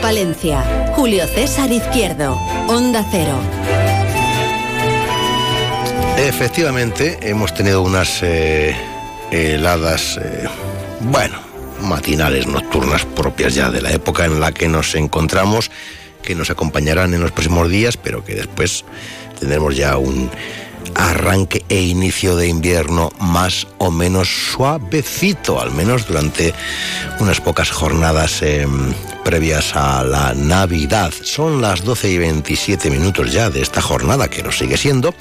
Palencia. Julio César Izquierdo. Onda Cero. Efectivamente, hemos tenido unas eh, heladas, eh, bueno, matinales, nocturnas propias ya de la época en la que nos encontramos, que nos acompañarán en los próximos días, pero que después tendremos ya un arranque e inicio de invierno más o menos suavecito, al menos durante unas pocas jornadas em, previas a la Navidad. Son las 12 y 27 minutos ya de esta jornada, que nos sigue siendo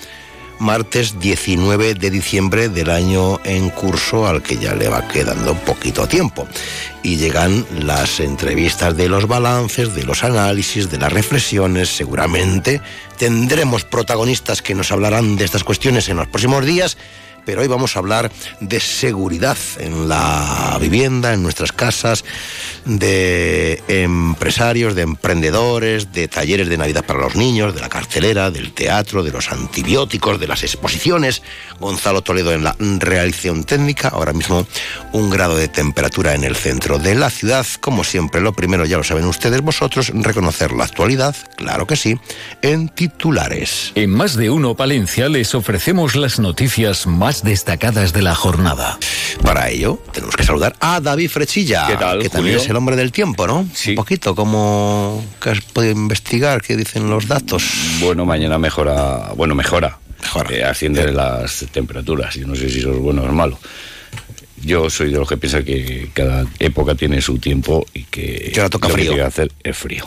martes 19 de diciembre del año en curso al que ya le va quedando poquito tiempo. Y llegan las entrevistas de los balances, de los análisis, de las reflexiones. Seguramente tendremos protagonistas que nos hablarán de estas cuestiones en los próximos días pero hoy vamos a hablar de seguridad en la vivienda, en nuestras casas, de empresarios, de emprendedores, de talleres de Navidad para los niños, de la carcelera, del teatro, de los antibióticos, de las exposiciones. Gonzalo Toledo en la realización técnica, ahora mismo un grado de temperatura en el centro de la ciudad. Como siempre, lo primero ya lo saben ustedes vosotros, reconocer la actualidad, claro que sí, en titulares. En más de uno Palencia les ofrecemos las noticias más destacadas de la jornada. Para ello, tenemos que saludar a David Frechilla, que también es el hombre del tiempo, ¿no? Sí. Un poquito, como que has podido investigar, qué dicen los datos. Bueno, mañana mejora, bueno, mejora. Mejora. Eh, asciende las temperaturas. Yo no sé si eso es bueno o es malo. Yo soy de los que piensa que cada época tiene su tiempo y que, Que ahora toca lo frío. que hacer es frío.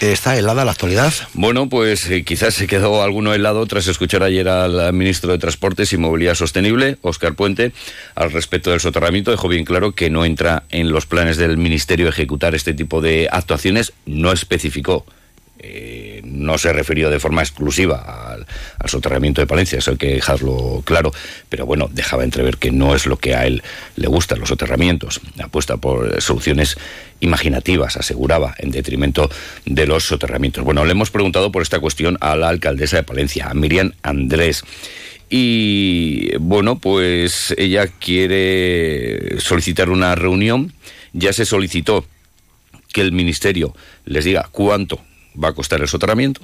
¿Está helada la actualidad? Bueno, pues eh, quizás se quedó alguno helado tras escuchar ayer al ministro de Transportes y Movilidad Sostenible, Óscar Puente, al respecto del soterramiento. Dejó bien claro que no entra en los planes del ministerio ejecutar este tipo de actuaciones. No especificó. eh, no se refirió de forma exclusiva al, al soterramiento de Palencia, eso hay que dejarlo claro, pero bueno, dejaba entrever que no es lo que a él le gustan los soterramientos, apuesta por soluciones imaginativas, aseguraba, en detrimento de los soterramientos. Bueno, le hemos preguntado por esta cuestión a la alcaldesa de Palencia, a Miriam Andrés. Y bueno, pues ella quiere solicitar una reunión. Ya se solicitó que el ministerio les diga cuánto va a costar el soterramiento,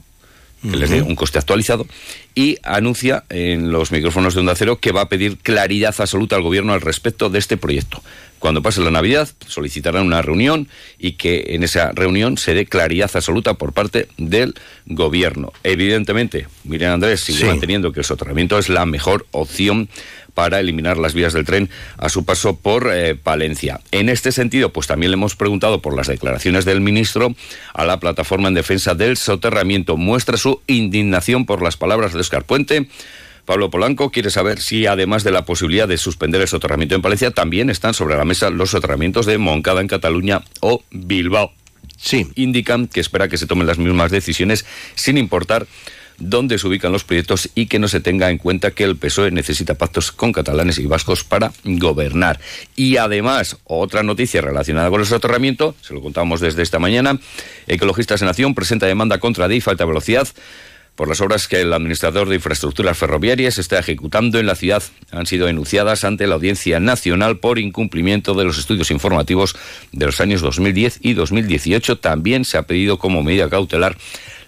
que les dé un coste actualizado, y anuncia en los micrófonos de Onda Cero que va a pedir claridad absoluta al gobierno al respecto de este proyecto. Cuando pase la Navidad, solicitarán una reunión y que en esa reunión se dé claridad absoluta por parte del gobierno. Evidentemente, Miriam Andrés sigue Sí. manteniendo que el soterramiento es la mejor opción para eliminar las vías del tren a su paso por eh, Palencia. En este sentido, pues también le hemos preguntado por las declaraciones del ministro a la plataforma en defensa del soterramiento. Muestra su indignación por las palabras de Oscar Puente. Pablo Polanco quiere saber si, además de la posibilidad de suspender el soterramiento en Palencia, también están sobre la mesa los soterramientos de Moncada en Cataluña o Bilbao. Sí. Indican que espera que se tomen las mismas decisiones sin importar dónde se ubican los proyectos y que no se tenga en cuenta que el PSOE necesita pactos con catalanes y vascos para gobernar. Y además, otra noticia relacionada con el soterramiento, se lo contamos desde esta mañana, Ecologistas en Nación presenta demanda contra DIF Alta Velocidad por las obras que el administrador de infraestructuras ferroviarias está ejecutando en la ciudad. Han sido enunciadas ante la Audiencia Nacional por incumplimiento de los estudios informativos de los años 2010 y 2018. También se ha pedido como medida cautelar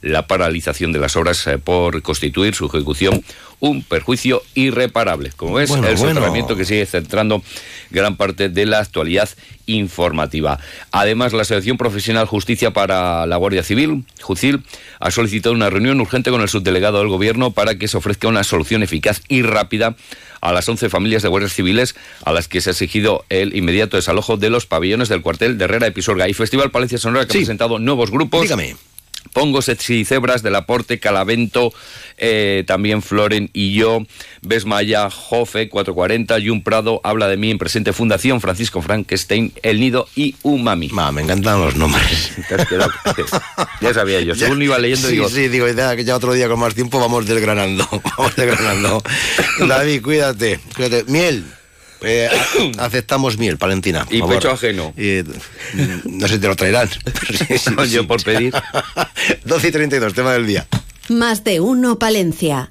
la paralización de las obras eh, por constituir su ejecución un perjuicio irreparable. Como ves, Bueno, el bueno. soterramiento que sigue centrando gran parte de la actualidad informativa. Además, la Asociación Profesional Justicia para la Guardia Civil, JUCIL, ha solicitado una reunión urgente con el subdelegado del Gobierno para que se ofrezca una solución eficaz y rápida a las 11 familias de guardias civiles a las que se ha exigido el inmediato desalojo de los pabellones del cuartel de Herrera de Pisorga y Festival Palencia Sonora que Sí. ha presentado nuevos grupos Dígame. Pongo y Cebras del Aporte, Calavento, eh, también Floren y yo, Besmaya, Jofe, 440, Jun Prado, Habla de mí en Presente Fundación, Francisco Frankenstein, El Nido y Umami. Ma, me encantan los nombres. ya sabía yo, según iba leyendo sí, digo... Sí, digo, ya, ya otro día con más tiempo vamos desgranando, vamos desgranando. David, cuídate, cuídate. Miel, eh, aceptamos miel, Valentina. Y pecho ajeno. no sé si te lo traerán. no, yo por pedir. 12 y 32, tema del día. Más de uno, Palencia.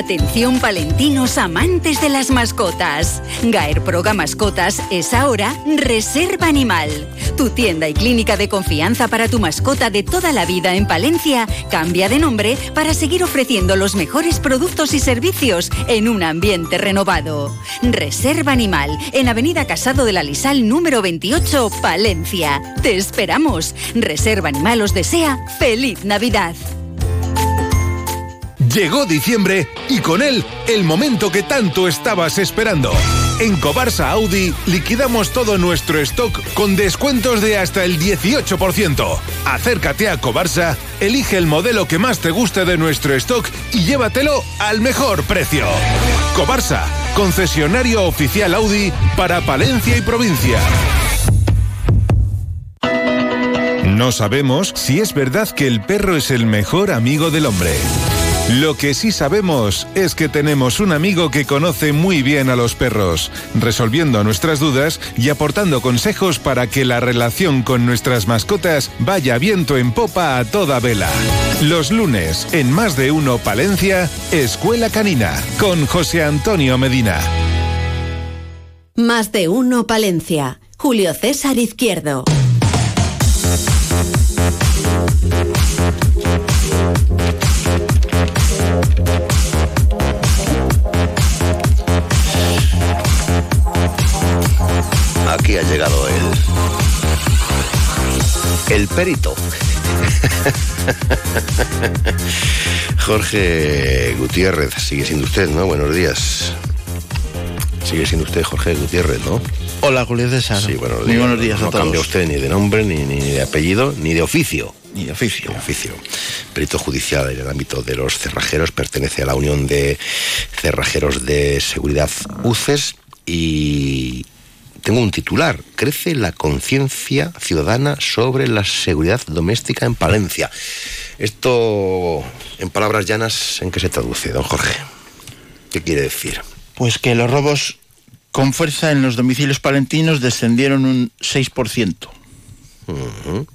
Atención palentinos amantes de las mascotas. Gaer Proga Mascotas es ahora Reserva Animal. Tu tienda y clínica de confianza para tu mascota de toda la vida en Palencia cambia de nombre para seguir ofreciendo los mejores productos y servicios en un ambiente renovado. Reserva Animal en Avenida Casado de la Lisal número 28, Palencia. Te esperamos. Reserva Animal os desea feliz Navidad. Llegó diciembre y con él el momento que tanto estabas esperando. En Cobarsa Audi liquidamos todo nuestro stock con descuentos de hasta el 18%. Acércate a Cobarsa, elige el modelo que más te guste de nuestro stock y llévatelo al mejor precio. Cobarsa, concesionario oficial Audi para Palencia y provincia. No sabemos si es verdad que el perro es el mejor amigo del hombre. Lo que sí sabemos es que tenemos un amigo que conoce muy bien a los perros, resolviendo nuestras dudas y aportando consejos para que la relación con nuestras mascotas vaya viento en popa a toda vela. Los lunes, en Más de Uno Palencia, Escuela Canina, con José Antonio Medina. Más de Uno Palencia, Julio César Izquierdo. Aquí ha llegado el. El perito. Jorge Gutiérrez, sigue siendo usted, ¿no? Buenos días. Sigue siendo usted Jorge Gutiérrez, ¿no? Hola, Julio César. Sí, buenos días. Muy buenos días no, a todos. cambia usted ni de nombre, ni, ni de apellido, ni de oficio. Ni de oficio. Ni de oficio. Perito judicial en el ámbito de los cerrajeros, pertenece a la Unión de Cerrajeros de Seguridad UCES y tengo un titular. Crece la conciencia ciudadana sobre la seguridad doméstica en Palencia. Esto, en palabras llanas, ¿en qué se traduce, don Jorge? ¿Qué quiere decir? Pues que los robos con fuerza en los domicilios palentinos descendieron un 6%. Ujú.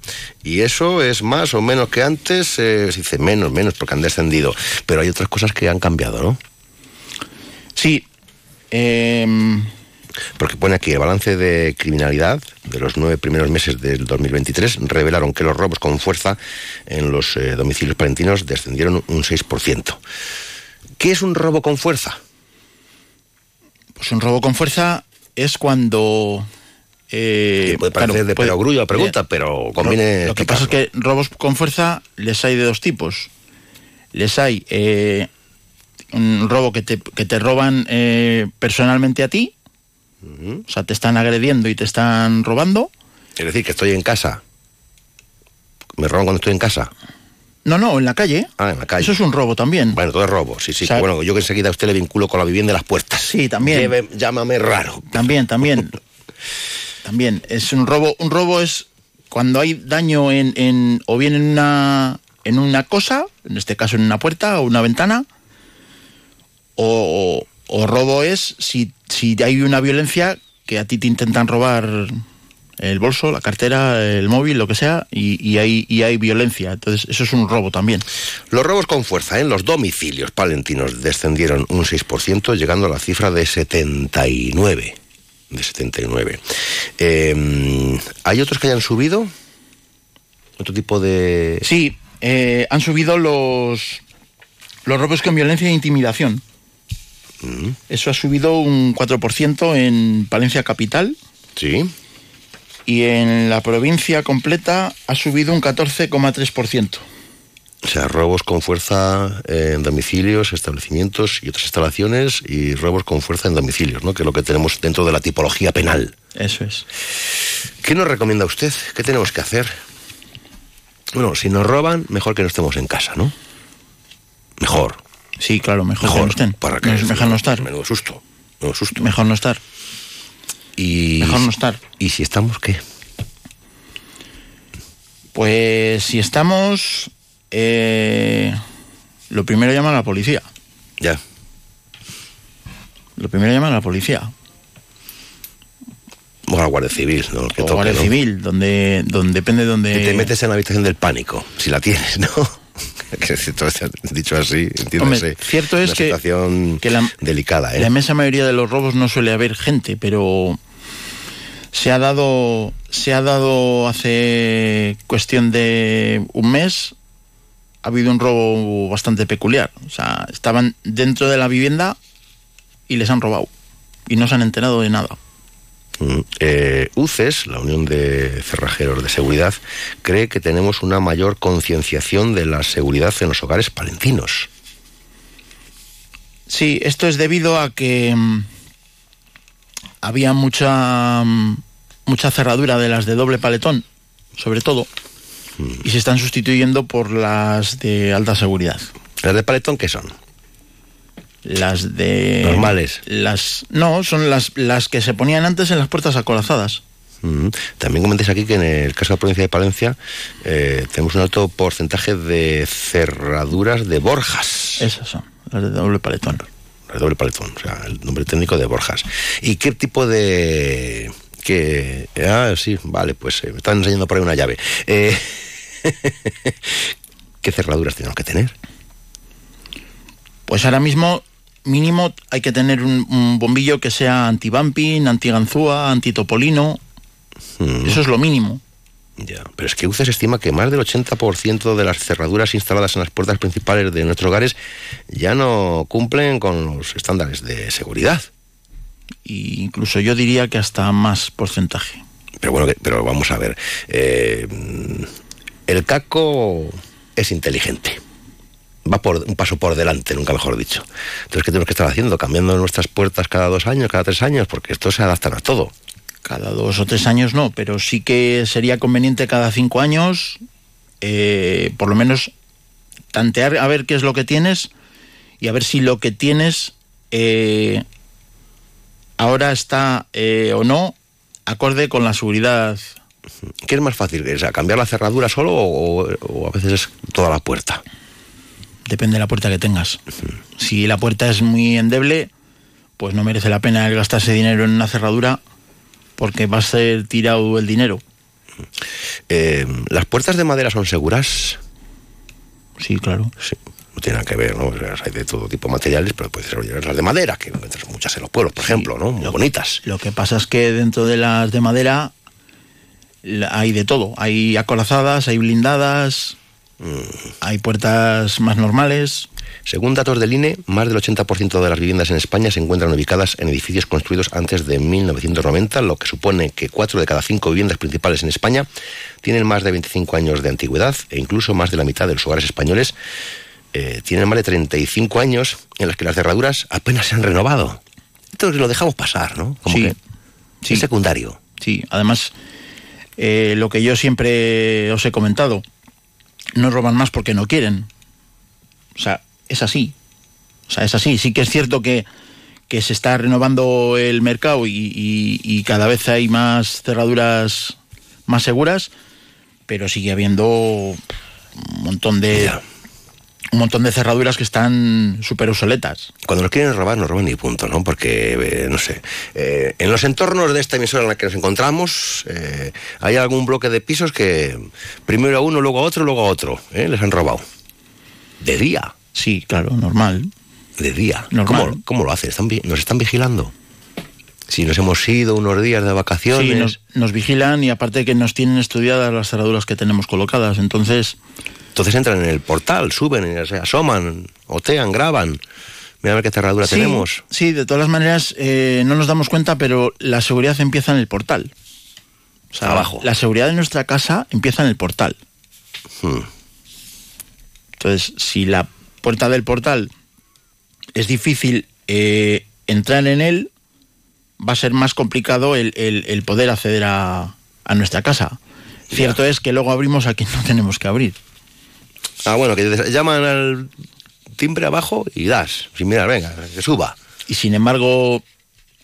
Y eso es más o menos que antes, eh, se dice menos, menos, porque han descendido. Pero hay otras cosas que han cambiado, ¿no? Sí. em, Porque pone aquí el balance de criminalidad de los nueve primeros meses del 2023 revelaron que los robos con fuerza en los eh, domicilios palentinos descendieron un 6%. ¿Qué es un robo con fuerza? Pues un robo con fuerza es cuando... eh, Que puede parecer claro, de puede- perogrullo la pregunta, pero conviene Lo, lo que pasa es que robos con fuerza les hay de dos tipos. Les hay eh, un robo que te, que te roban eh, personalmente a ti, o sea, te están agrediendo y te están robando. Es decir, que estoy en casa. ¿Me roban cuando estoy en casa? No, no, en la calle. Ah, en la calle. Eso es un robo también. Bueno, todo es robo, sí, sí. O sea- bueno, yo que enseguida a usted le vinculo con la vivienda de las puertas. Sí, también. Lleve- llámame raro. También, también. también. Es un robo. Un robo es cuando hay daño en, en- o bien en una en una cosa, en este caso en una puerta o una ventana, o, o- o robo es si, si hay una violencia que a ti te intentan robar el bolso, la cartera, el móvil, lo que sea, y, y hay, y hay violencia. Entonces, eso es un robo también. Los robos con fuerza en los domicilios palentinos descendieron un 6%, llegando a la cifra de 79. De 79. Eh, ¿Hay otros que hayan subido? ¿Otro tipo de...? Sí, eh, han subido los, los robos con violencia e intimidación. Mm, Eso ha subido un 4% en Palencia Capital Sí. Y en la provincia completa ha subido un 14,3%. O sea, robos con fuerza en domicilios, establecimientos y otras instalaciones y robos con fuerza en domicilios, ¿no? Que es lo que tenemos dentro de la tipología penal. Eso es. ¿Qué nos recomienda usted? ¿Qué tenemos que hacer? Bueno, si nos roban, mejor que no estemos en casa, ¿no? Mejor. Sí, claro, mejor, que Mejor. no estén. Para que No mejor no estar. Menudo susto. Menudo susto. Mejor no estar. Y, Mejor no estar. ¿Y si estamos qué? Pues si estamos, eh, lo primero llama a la policía. Ya. Lo primero llama a la policía. O a la Guardia Civil, ¿no? Que o toque, Guardia ¿no? Civil, donde, donde depende de donde... Que te metes en la habitación del pánico, si la tienes, ¿no? Que si todo está dicho así, entiéndase. Cierto es una que- situación que la- delicada, ¿eh? La inmensa mayoría de los robos no suele haber gente, pero se ha dado se ha dado hace cuestión de un mes ha habido un robo bastante peculiar. O sea, estaban dentro de la vivienda y les han robado y no se han enterado de nada. Mm, eh, UCES, la Unión de Cerrajeros de Seguridad, cree que tenemos una mayor concienciación de la seguridad en los hogares palentinos. Sí, esto es debido a que mm, había mucha mm, mucha cerradura de las de doble paletón, sobre todo, y se están sustituyendo por las de alta seguridad. ¿Las de paletón qué son? Las de Normales. Las no, son las las que se ponían antes en las puertas acorazadas. Mm. También comentéis aquí que en el caso de la provincia de Palencia eh, tenemos un alto porcentaje de cerraduras de Borjas. Esas son, las de doble paletón. El doble paletón, o sea, el nombre técnico de Borjas. ¿Y qué tipo de...? que Ah, sí, vale, pues eh, me están enseñando por ahí una llave. Eh, ¿Qué cerraduras tenemos que tener? Pues ahora mismo mínimo hay que tener un, un bombillo que sea anti-bumping, anti-ganzúa, anti-topolino. Mm, Eso es lo mínimo. Ya, pero es que UCES estima que más del 80% de las cerraduras instaladas en las puertas principales de nuestros hogares ya no cumplen con los estándares de seguridad. Y incluso yo diría que hasta más porcentaje. Pero bueno, pero vamos a ver. eh, el caco es inteligente. Va por un paso por delante, nunca mejor dicho. Entonces, ¿qué tenemos que estar haciendo? Cambiando nuestras puertas cada dos años, cada tres años, porque esto se adaptan a todo. Cada dos o tres años no, pero sí que sería conveniente cada cinco años, eh, por lo menos, tantear a ver qué es lo que tienes y a ver si lo que tienes eh, ahora está eh, o no acorde con la seguridad. ¿Qué es más fácil? O sea, ¿Cambiar la cerradura solo o, o a veces es toda la puerta? Depende de la puerta que tengas. Si la puerta es muy endeble, pues no merece la pena el gastarse dinero en una cerradura porque va a ser tirado el dinero. Eh, ¿Las puertas de madera son seguras? Sí, claro. Sí. No tiene nada que ver, ¿no? Hay de todo tipo de materiales, pero puede ser las de madera, que encuentras muchas en los pueblos, por ejemplo, ¿no? Muy Lo- bonitas. Lo que pasa es que dentro de las de madera hay de todo. Hay acorazadas, hay blindadas, hay puertas más normales. Según datos del INE, más del 80% de las viviendas en España se encuentran ubicadas en edificios construidos antes de 1990, lo que supone que 4 de cada 5 viviendas principales en España tienen más de 25 años de antigüedad e incluso más de la mitad de los hogares españoles eh, tienen más de 35 años en las que las cerraduras apenas se han renovado. Entonces lo dejamos pasar, ¿no? Como Sí. que Sí. es secundario. Sí, además, eh, lo que yo siempre os he comentado, no roban más porque no quieren. O sea, es así. O sea, es así. Sí que es cierto que, que se está renovando el mercado y, y- y cada vez hay más cerraduras más seguras, pero sigue habiendo un montón de un montón de cerraduras que están súper obsoletas. Cuando nos quieren robar, nos roban y punto, ¿no? Porque, eh, no sé, eh, en los entornos de esta emisora en la que nos encontramos, eh, hay algún bloque de pisos que primero a uno, luego a otro, luego a otro, ¿eh? Les han robado. De día, Sí, claro, normal. de día. Normal. ¿Cómo, cómo lo vi- ¿Nos están vigilando? Si nos hemos ido unos días de vacaciones... Sí, nos, nos vigilan y aparte que nos tienen estudiadas las cerraduras que tenemos colocadas. Entonces, Entonces entran en el portal, suben, se asoman, otean, graban. Mira a ver qué cerradura Sí, tenemos. Sí, de todas las maneras, eh, no nos damos cuenta, pero la seguridad empieza en el portal. O sea, Abajo. La seguridad de nuestra casa empieza en el portal. Hmm. Entonces, si la puerta del portal es difícil eh, entrar en él, va a ser más complicado el, el- el poder acceder a, a nuestra casa. Cierto es que luego abrimos a quien no tenemos que abrir. Ah, bueno, que te llaman al timbre abajo y das. Sin mirar, venga, que suba. Y sin embargo,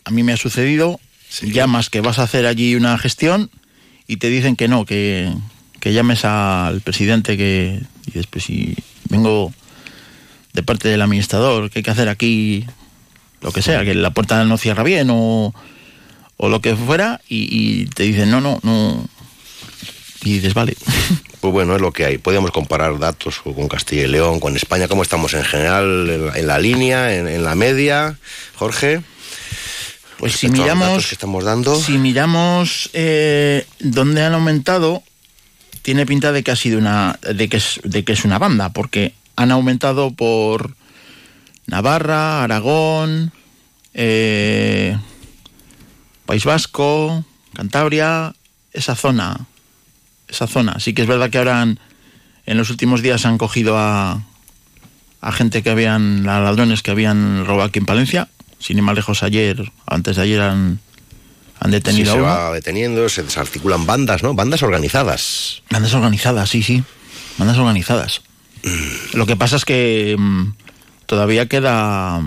a mí me ha sucedido, llamas que vas a hacer allí una gestión y te dicen que no, que, que llames al presidente que y después si vengo de parte del administrador, que hay que hacer aquí lo que sea, que la puerta no cierra bien o, o lo que fuera y, y te dicen no, no, no. Y dices, vale. Pues bueno, es lo que hay. Podríamos comparar datos con Castilla y León, con España, cómo estamos en general, en la, en la línea, en, en la media. Jorge. Pues si a los miramos, que estamos dando. si miramos eh, dónde han aumentado, tiene pinta de que ha sido una, de que es, de que es una banda, porque han aumentado por Navarra, Aragón, eh, País Vasco, Cantabria, esa zona, esa zona. Sí que es verdad que ahora han- en los últimos días han cogido a, a gente que habían, a ladrones que habían robado aquí en Palencia. Sin ir más lejos ayer, antes de ayer han, han detenido se a uno. va deteniendo, se desarticulan bandas, ¿no? Bandas organizadas. Bandas organizadas, sí, sí. Bandas organizadas. Lo que pasa es que mm, todavía queda...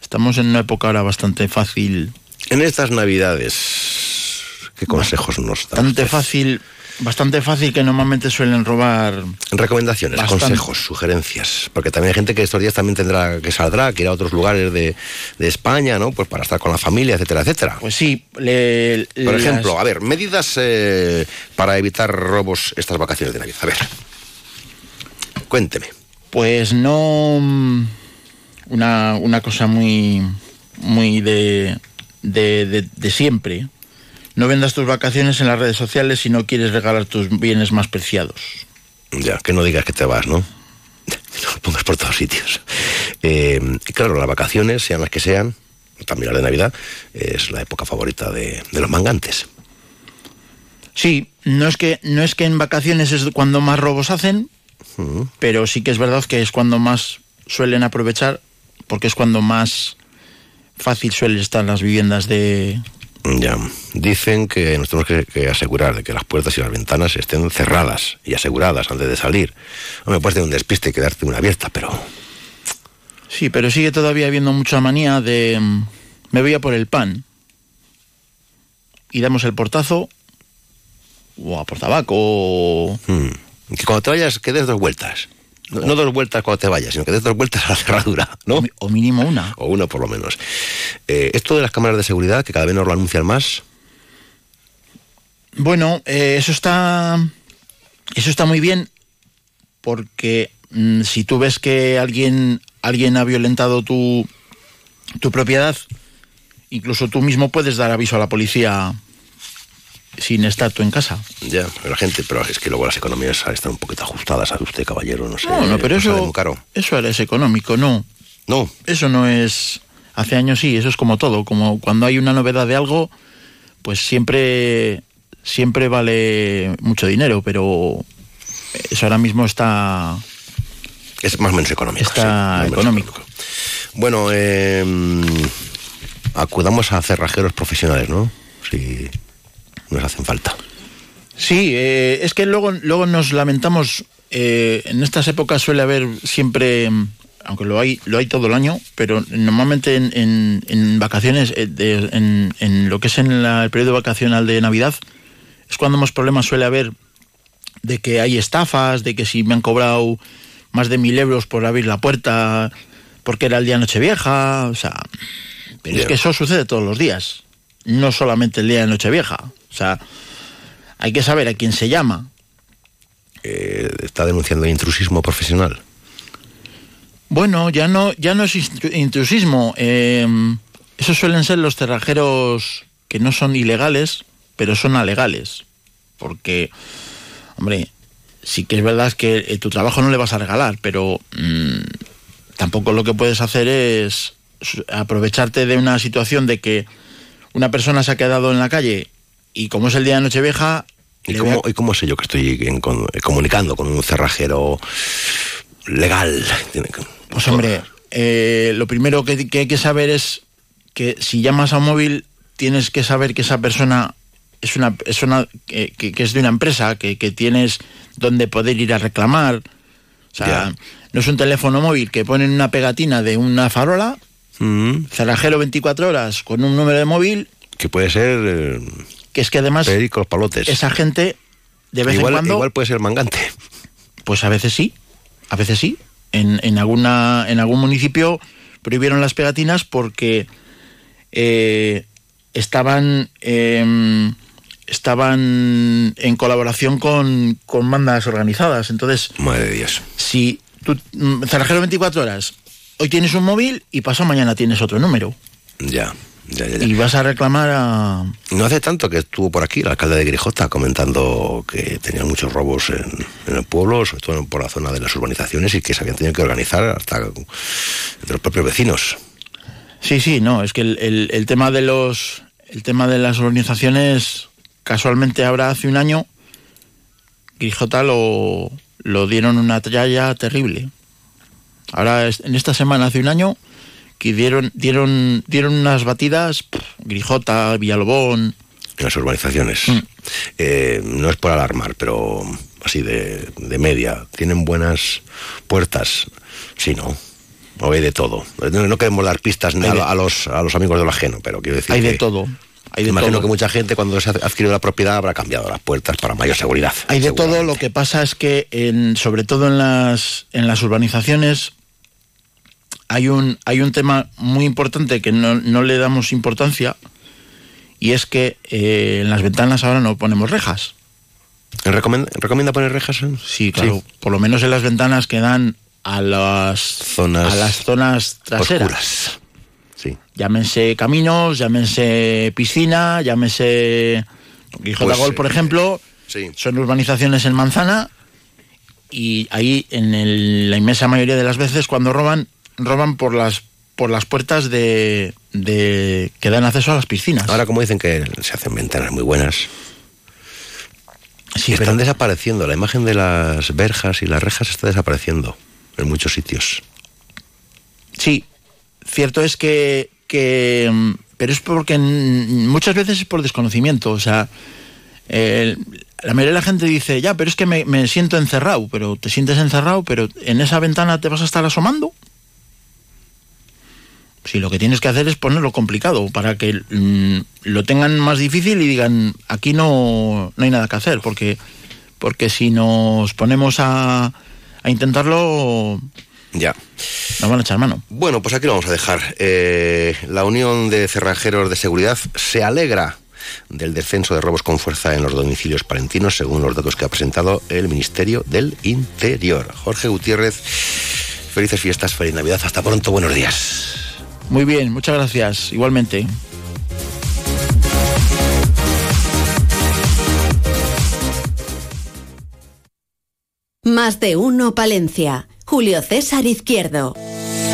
Estamos en una época ahora bastante fácil. En estas navidades, ¿qué consejos nos dan? Bastante fácil. Bastante fácil que normalmente suelen robar. Recomendaciones, Bastante. consejos, sugerencias. Porque también hay gente que estos días también tendrá que saldrá, que ir a otros lugares de, de España, ¿no? Pues para estar con la familia, etcétera, etcétera. Pues sí, le- Por las- ejemplo, a ver, medidas eh, para evitar robos estas vacaciones de Navidad. A ver, cuénteme. Pues no. mm, Una, una cosa muy. Muy de, de, de- de siempre. No vendas tus vacaciones en las redes sociales si no quieres regalar tus bienes más preciados. Ya, que no digas que te vas, ¿no? Lo pongas por todos sitios. Eh, y claro, las vacaciones, sean las que sean, también las de Navidad, es la época favorita de, de los mangantes. Sí, no es que no es que en vacaciones es cuando más robos hacen, Pero sí que es verdad que es cuando más suelen aprovechar, porque es cuando más fácil suelen estar las viviendas de... Ya, dicen que nos tenemos que, que asegurar de que las puertas y las ventanas estén cerradas y aseguradas antes de salir. No me puedes tener un despiste y quedarte una abierta, pero Sí, pero sigue todavía habiendo mucha manía de... mm, Me voy a por el pan. Y damos el portazo, o a por tabaco, o... mm, que cuando te vayas que des dos vueltas. No, no dos vueltas cuando te vayas, sino que des dos vueltas a la cerradura, ¿no? o mínimo una. O una por lo menos. Eh, esto de las cámaras de seguridad, que cada vez nos lo anuncian más, Bueno, eh, eso está. Eso está muy bien. Porque mm, si tú ves que alguien, alguien ha violentado tu, tu propiedad, incluso tú mismo puedes dar aviso a la policía sin estar tú en casa. ya, la gente, pero es que luego las economías están un poquito ajustadas, ¿sabe usted, caballero? No sé. No, no, pero eso. muy caro. Eso es económico, no. No, Eso no es. Hace años sí, eso es como todo. Como cuando hay una novedad de algo, pues siempre. Siempre vale mucho dinero, pero eso ahora mismo está. es más o menos económico. Está sí, económico. Bueno, eh, acudamos a cerrajeros profesionales, ¿no? Si nos hacen falta. Sí, eh, es que luego, luego nos lamentamos. eh, en estas épocas suele haber siempre, aunque lo hay, lo hay todo el año, pero normalmente en, en- en vacaciones, eh, de- en, en lo que es en la- el periodo vacacional de Navidad, es cuando más problemas suele haber de que hay estafas, de que si me han cobrado más de mil euros por abrir la puerta porque era el día de Nochevieja, o sea, pero es que eso sucede todos los días, no solamente el día de Nochevieja, o sea, hay que saber a quién se llama. Eh, está denunciando intrusismo profesional. Bueno, ya no, ya no es intrusismo. eh, esos suelen ser los cerrajeros que no son ilegales, pero son alegales. Porque, hombre, sí que es verdad que eh, tu trabajo no le vas a regalar, pero mm, tampoco lo que puedes hacer es aprovecharte de una situación de que una persona se ha quedado en la calle y como es el día de Nochevieja... ¿Y cómo, ¿Y cómo sé yo que estoy comunicando con un cerrajero legal? Pues hombre, eh, lo primero que, hay que saber es que si llamas a un móvil tienes que saber que esa persona es una persona que, que, es de una empresa, que, tienes donde poder ir a reclamar. O sea, no es un teléfono móvil que ponen una pegatina de una farola, mm. cerrajero 24 horas con un número de móvil. Que puede ser... Eh, que es que además... Pericos palotes. Esa gente, de vez igual, en cuando... Igual puede ser mangante. Pues a veces sí, a veces sí. En, en, alguna, en algún municipio prohibieron las pegatinas porque eh, estaban... Em, estaban en colaboración con, con, bandas organizadas. Entonces, Madre de Dios. Si tú, mm, cerrajero 24 horas, hoy tienes un móvil y pasado mañana tienes otro número. Ya. Y vas a reclamar a... No hace tanto que estuvo por aquí el alcalde de Grijota comentando que tenían muchos robos en, el pueblo, sobre todo por la zona de las urbanizaciones y que se habían tenido que organizar hasta entre los propios vecinos. Sí, sí, no, es que el, tema de los el tema de las urbanizaciones casualmente ahora hace un año Grijota lo, lo dieron una tralla terrible. Ahora en esta semana hace un año que dieron, dieron, dieron unas batidas, Grijota, Villalobón. En las urbanizaciones. Mm. Eh, no es por alarmar, pero así de, media. Tienen buenas puertas. Sí, ¿no? O hay de todo. No, queremos dar pistas a, los, a los amigos de lo ajeno, pero quiero decir. Hay de todo. Hay de imagino que mucha gente cuando se ha adquirido la propiedad habrá cambiado las puertas para mayor seguridad. Hay de todo, lo que pasa es que en, sobre todo en las, en las urbanizaciones hay un, hay un tema muy importante que no, le damos importancia y es que eh, en las ventanas ahora no ponemos rejas. ¿Recomienda, poner rejas? Sí, claro. Por lo menos en las ventanas que dan a las zonas, a las zonas traseras. Sí. Llámense caminos, llámense piscina, llámense Guijota pues, Gol, por ejemplo. Sí. Son urbanizaciones en manzana y ahí en la inmensa mayoría de las veces cuando roban roban por las por las puertas de, de que dan acceso a las piscinas. Ahora como dicen que se hacen ventanas muy buenas. Sí, están desapareciendo. La imagen de las verjas y las rejas está desapareciendo en muchos sitios. Sí, cierto es que, que pero es porque muchas veces es por desconocimiento. O sea, la mayoría de la gente dice, ya, pero es que me, me siento encerrado, pero te sientes encerrado, pero en esa ventana te vas a estar asomando. Si lo que tienes que hacer es ponerlo complicado para que mm, lo tengan más difícil y digan, aquí no, no hay nada que hacer, porque, porque si nos ponemos a, a intentarlo... Ya. Nos van a echar mano. Bueno, pues aquí lo vamos a dejar. Eh, la Unión de Cerrajeros de Seguridad se alegra del descenso de robos con fuerza en los domicilios palentinos, según los datos que ha presentado el Ministerio del Interior. Jorge Gutiérrez, felices fiestas, feliz Navidad. Hasta pronto, buenos días. Muy bien, muchas gracias. Igualmente. Más de uno, Palencia. Julio César Izquierdo.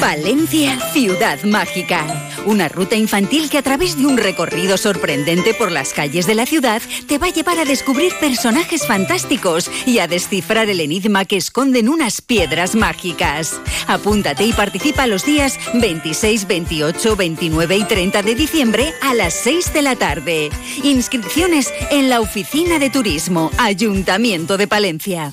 Valencia, ciudad mágica. Una ruta infantil que a través de un recorrido sorprendente por las calles de la ciudad te va a llevar a descubrir personajes fantásticos y a descifrar el enigma que esconden unas piedras mágicas. Apúntate y participa los días 26, 28, 29 y 30 de diciembre a las 6 de la tarde. Inscripciones en la Oficina de Turismo, Ayuntamiento de Palencia.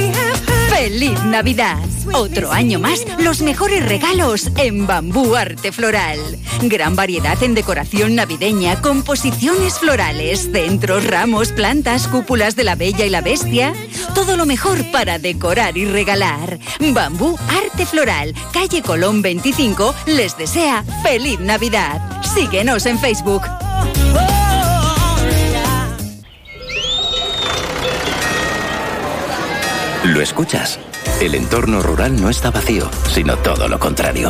¡Feliz Navidad! Otro año más, los mejores regalos en Bambú Arte Floral. Gran variedad en decoración navideña, composiciones florales, centros, ramos, plantas, cúpulas de la Bella y la Bestia. Todo lo mejor para decorar y regalar. Bambú Arte Floral, calle Colón 25, les desea ¡Feliz Navidad! Síguenos en Facebook. ¿Lo escuchas? El entorno rural no está vacío, sino todo lo contrario.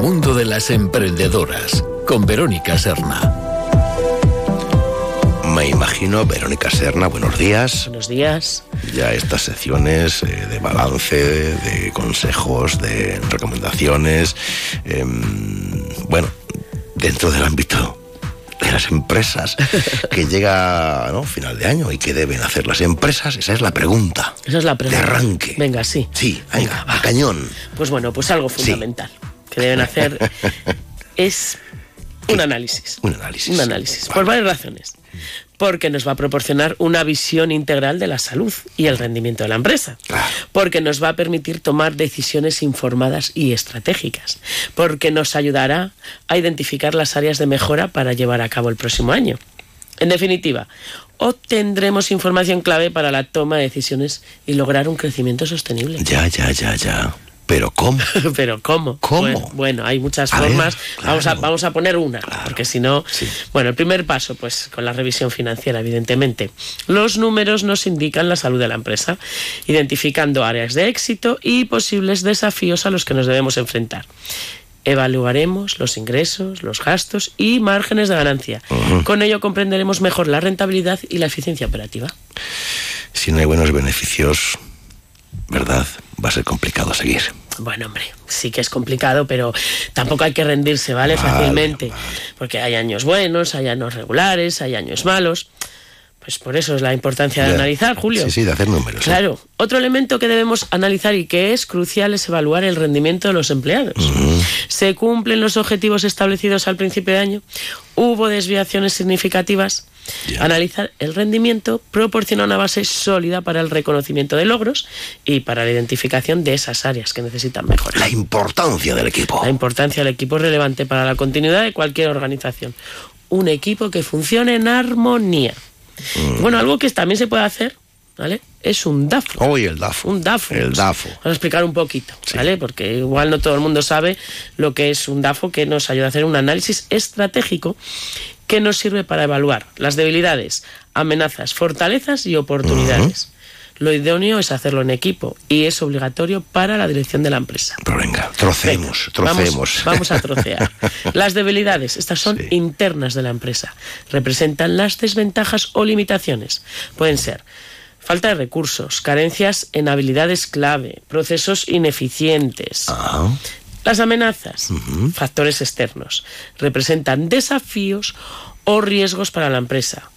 Mundo de las emprendedoras con Verónica Serna. Me imagino, Verónica Serna, buenos días. Buenos días. Ya estas secciones eh, de balance, de consejos, de recomendaciones, em, bueno, dentro del ámbito de las empresas que llega ¿no? final de año y que deben hacer las empresas, esa es la pregunta. Esa es la pregunta. De arranque. Venga, sí. Sí, venga, a cañón. Pues bueno, pues algo fundamental que deben hacer es un análisis. Un análisis. Un análisis. Por varias razones. Porque nos va a proporcionar una visión integral de la salud y el rendimiento de la empresa. Porque nos va a permitir tomar decisiones informadas y estratégicas. Porque nos ayudará a identificar las áreas de mejora para llevar a cabo el próximo año. En definitiva, obtendremos información clave para la toma de decisiones y lograr un crecimiento sostenible. Ya, ya, ya, ya. Pero ¿cómo? Pero ¿cómo? ¿Cómo? Bueno, bueno, hay muchas A formas. ver, vamos, a, vamos a poner una, porque si no... Bueno, el primer paso, pues con la revisión financiera, evidentemente. Los números nos indican la salud de la empresa, identificando áreas de éxito y posibles desafíos a los que nos debemos enfrentar. Evaluaremos los ingresos, los gastos y márgenes de ganancia. Con ello comprenderemos mejor la rentabilidad y la eficiencia operativa. Si no hay buenos beneficios, ¿verdad? Va a ser complicado seguir. Bueno, hombre, sí que es complicado, pero tampoco hay que rendirse, ¿vale? Vale, Fácilmente. Porque hay años buenos, hay años regulares, hay años malos. Pues por eso es la importancia de Ya. analizar, Julio. Sí, sí, de hacer números. ¿eh? Claro. Otro elemento que debemos analizar y que es crucial es evaluar el rendimiento de los empleados. ¿Se cumplen los objetivos establecidos al principio de año? ¿Hubo desviaciones significativas? Analizar el rendimiento proporciona una base sólida para el reconocimiento de logros y para la identificación de esas áreas que necesitan mejorar. La importancia del equipo. La importancia del equipo es relevante para la continuidad de cualquier organización. Un equipo que funcione en armonía. Mm. Bueno, algo que también se puede hacer, ¿vale? Es un DAFO. Hoy el DAFO. Un DAFO. El DAFO. Vamos a explicar un poquito, ¿vale? Porque igual no todo el mundo sabe lo que es un DAFO que nos ayuda a hacer un análisis estratégico que nos sirve para evaluar las debilidades, amenazas, fortalezas y oportunidades. Lo idóneo es hacerlo en equipo y es obligatorio para la dirección de la empresa. Pero venga, trocemos, Venga, trocemos. Vamos, vamos a trocear. Las debilidades, estas son internas de la empresa. Representan las desventajas o limitaciones. Pueden ser falta de recursos, carencias en habilidades clave, procesos ineficientes. Las amenazas, factores externos, representan desafíos o riesgos para la empresa.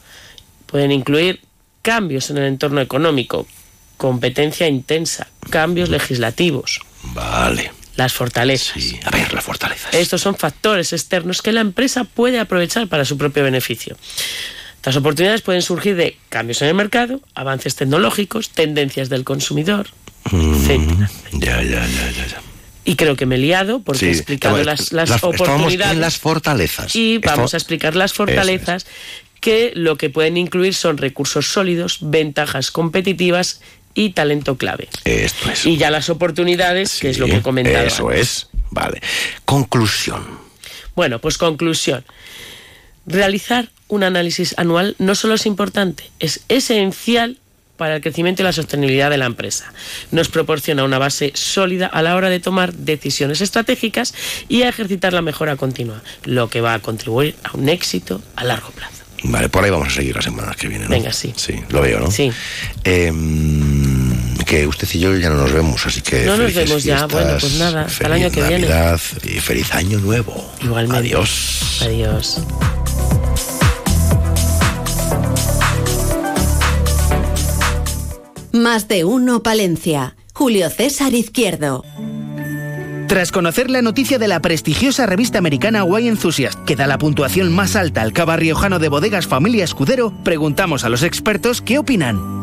Pueden incluir cambios en el entorno económico, competencia intensa, cambios legislativos. Vale. Las fortalezas. A ver, las fortalezas. Estos son factores externos que la empresa puede aprovechar para su propio beneficio. Estas oportunidades pueden surgir de cambios en el mercado, avances tecnológicos, tendencias del consumidor, etcétera. Ya, ya, ya, ya, ya. Y creo que me he liado porque Sí, he explicado estamos- las, las las- oportunidades. en las fortalezas. Y vamos a explicar las fortalezas que lo que pueden incluir son recursos sólidos, ventajas competitivas y talento clave. Esto es. Y ya las oportunidades, que es lo que he comentado. Eso es. Vale. Conclusión. Bueno, pues conclusión. Realizar un análisis anual no solo es importante, es esencial para el crecimiento y la sostenibilidad de la empresa. Nos proporciona una base sólida a la hora de tomar decisiones estratégicas y a ejercitar la mejora continua, lo que va a contribuir a un éxito a largo plazo. Vale, por ahí vamos a seguir las semanas que vienen. ¿no? Venga, sí. Sí, lo veo, ¿no? Sí. Em, que usted y yo ya no nos vemos, así que. No nos vemos ya. Bueno, pues nada, hasta el año que viene. Navidad y feliz año nuevo. Igualmente. Adiós. Adiós. Más de uno Palencia. Julio César Izquierdo. Tras conocer la noticia de la prestigiosa revista americana Wine Enthusiast, que da la puntuación más alta al cava riojano de bodegas Familia Escudero, preguntamos a los expertos qué opinan.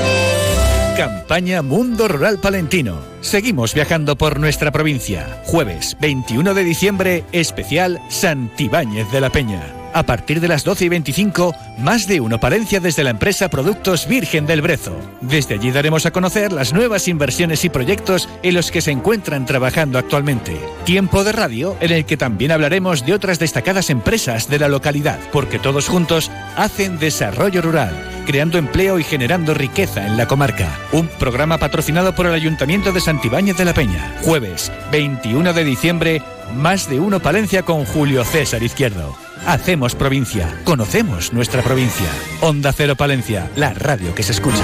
Campaña Mundo Rural Palentino. Seguimos viajando por nuestra provincia. Jueves 21 de diciembre, especial Santibáñez de la Peña. A partir de las 12 y 25, más de uno Palencia desde la empresa Productos Virgen del Brezo. Desde allí daremos a conocer las nuevas inversiones y proyectos en los que se encuentran trabajando actualmente. Tiempo de radio en el que también hablaremos de otras destacadas empresas de la localidad, porque todos juntos hacen desarrollo rural, creando empleo y generando riqueza en la comarca. Un programa patrocinado por el Ayuntamiento de Santibáñez de la Peña. Jueves 21 de diciembre, más de uno Palencia con Julio César Izquierdo. Hacemos provincia, conocemos nuestra provincia. Onda Cero Palencia, la radio que se escucha.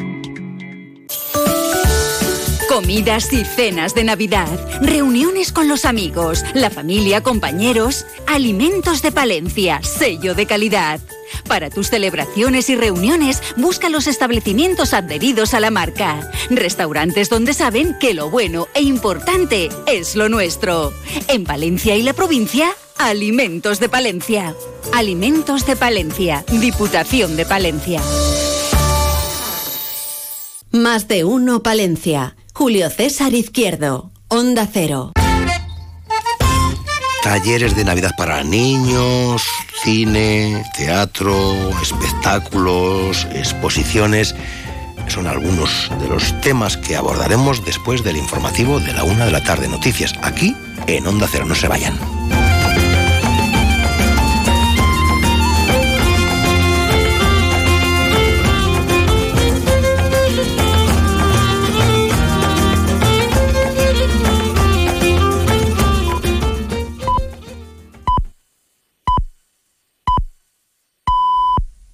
Comidas y cenas de Navidad, reuniones con los amigos, la familia, compañeros, alimentos de Palencia, sello de calidad. Para tus celebraciones y reuniones, busca los establecimientos adheridos a la marca. Restaurantes donde saben que lo bueno e importante es lo nuestro. En Palencia y la provincia, Alimentos de Palencia. Alimentos de Palencia, Diputación de Palencia. Más de uno Palencia. Julio César Izquierdo. Onda Cero. Talleres de Navidad para niños, cine, teatro, espectáculos, exposiciones. Son algunos de los temas que abordaremos después del informativo de la una de la tarde. Noticias aquí en Onda Cero. No se vayan.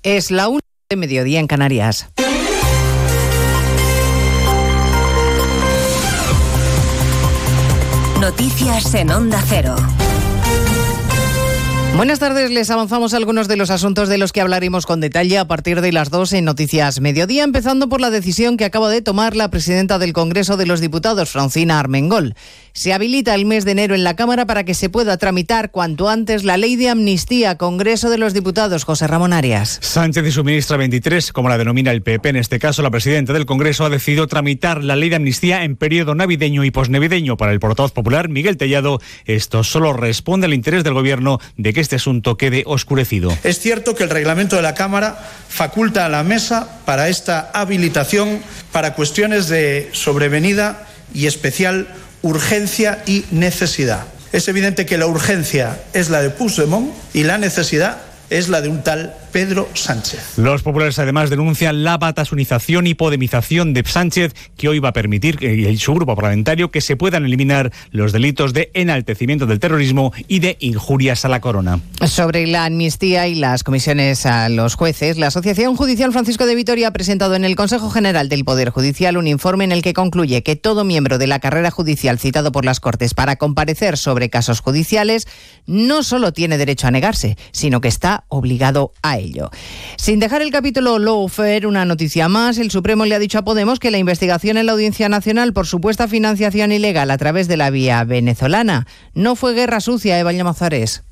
Es la una de mediodía en Canarias. Noticias en Onda Cero. Buenas tardes, les avanzamos algunos de los asuntos de los que hablaremos con detalle a partir de las 2 en Noticias Mediodía, empezando por la decisión que acaba de tomar la presidenta del Congreso de los Diputados, Francina Armengol. Se habilita el mes de enero en la Cámara para que se pueda tramitar cuanto antes la ley de amnistía, Congreso de los Diputados, José Ramón Arias. Sánchez y su ministra 23, como la denomina el PP, en este caso la presidenta del Congreso, ha decidido tramitar la ley de amnistía en periodo navideño y posnavideño. Para el portavoz popular, Miguel Tellado, esto solo responde al interés del Gobierno de que este asunto quede oscurecido. Es cierto que el reglamento de la Cámara faculta a la mesa para esta habilitación para cuestiones de sobrevenida y especial urgencia y necesidad. Es evidente que la urgencia es la de Puigdemont y la necesidad es la de un tal Pedro Sánchez. Los populares además denuncian la batasunización y podemización de Sánchez, que hoy va a permitir que su grupo parlamentario que se puedan eliminar los delitos de enaltecimiento del terrorismo y de injurias a la corona. Sobre la amnistía y las comisiones a los jueces, la Asociación Judicial Francisco de Vitoria ha presentado en el Consejo General del Poder Judicial un informe en el que concluye que todo miembro de la carrera judicial citado por las Cortes para comparecer sobre casos judiciales no solo tiene derecho a negarse, sino que está obligado a ello. Sin dejar el capítulo lawfare, una noticia más, el Supremo le ha dicho a Podemos que la investigación en la Audiencia Nacional por supuesta financiación ilegal a través de la vía venezolana no fue guerra sucia, Eva Llamazares.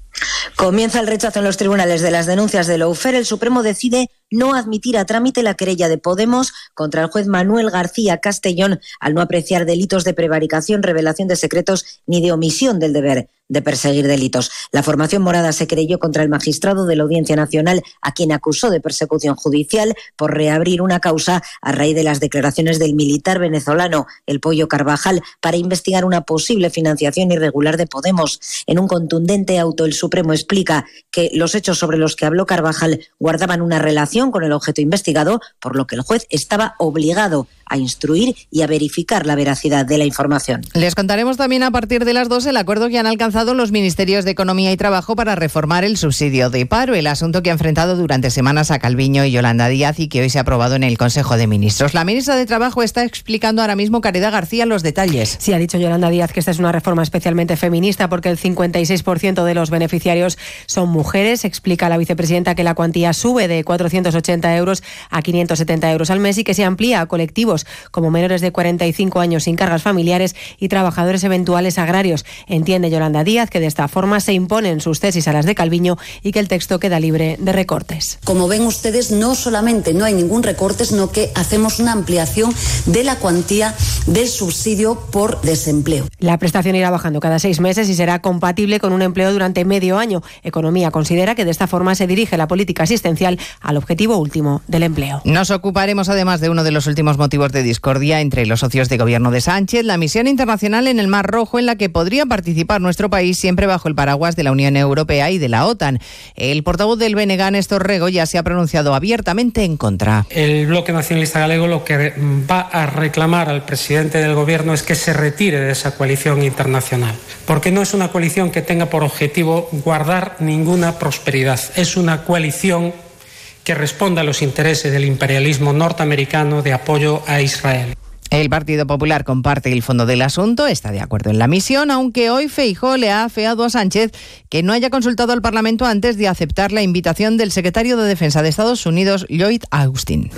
Comienza el rechazo en los tribunales de las denuncias de Loufer. El Supremo decide no admitir a trámite la querella de Podemos contra el juez Manuel García Castellón al no apreciar delitos de prevaricación, revelación de secretos ni de omisión del deber de perseguir delitos. La formación morada se creyó contra el magistrado de la Audiencia Nacional, a quien acusó de persecución judicial por reabrir una causa a raíz de las declaraciones del militar venezolano El Pollo Carvajal para investigar una posible financiación irregular de Podemos. En un contundente auto, el Supremo explica que los hechos sobre los que habló Carvajal guardaban una relación con el objeto investigado, por lo que el juez estaba obligado a instruir y a verificar la veracidad de la información. Les contaremos también a partir de las dos el acuerdo que han alcanzado los ministerios de Economía y Trabajo para reformar el subsidio de paro, el asunto que ha enfrentado durante semanas a Calviño y Yolanda Díaz y que hoy se ha aprobado en el Consejo de Ministros. La ministra de Trabajo está explicando ahora mismo Caridad García los detalles. Sí, ha dicho Yolanda Díaz que esta es una reforma especialmente feminista porque el 56% de los beneficiarios son mujeres. Explica la vicepresidenta que la cuantía sube de 480 euros a 570 euros al mes y que se amplía a colectivos como menores de 45 años sin cargas familiares y trabajadores eventuales agrarios. Entiende Yolanda Díaz que de esta forma se imponen sus tesis a las de Calviño y que el texto queda libre de recortes. Como ven ustedes, no solamente no hay ningún recorte, sino que hacemos una ampliación de la cuantía del subsidio por desempleo. La prestación irá bajando cada seis meses y será compatible con un empleo durante medio año. Economía considera que de esta forma se dirige la política asistencial al objetivo último del empleo. Nos ocuparemos además de uno de los últimos motivos de discordia entre los socios de gobierno de Sánchez, la misión internacional en el Mar Rojo en la que podría participar nuestro país siempre bajo el paraguas de la Unión Europea y de la OTAN. El portavoz del BNG, Néstor Rego, ya se ha pronunciado abiertamente en contra. El bloque nacionalista galego lo que va a reclamar al presidente del gobierno es que se retire de esa coalición internacional, porque no es una coalición que tenga por objetivo guardar ninguna prosperidad, es una coalición que responda a los intereses del imperialismo norteamericano de apoyo a Israel. El Partido Popular comparte el fondo del asunto, está de acuerdo en la misión, aunque hoy Feijó le ha afeado a Sánchez que no haya consultado al Parlamento antes de aceptar la invitación del secretario de Defensa de Estados Unidos, Lloyd Austin.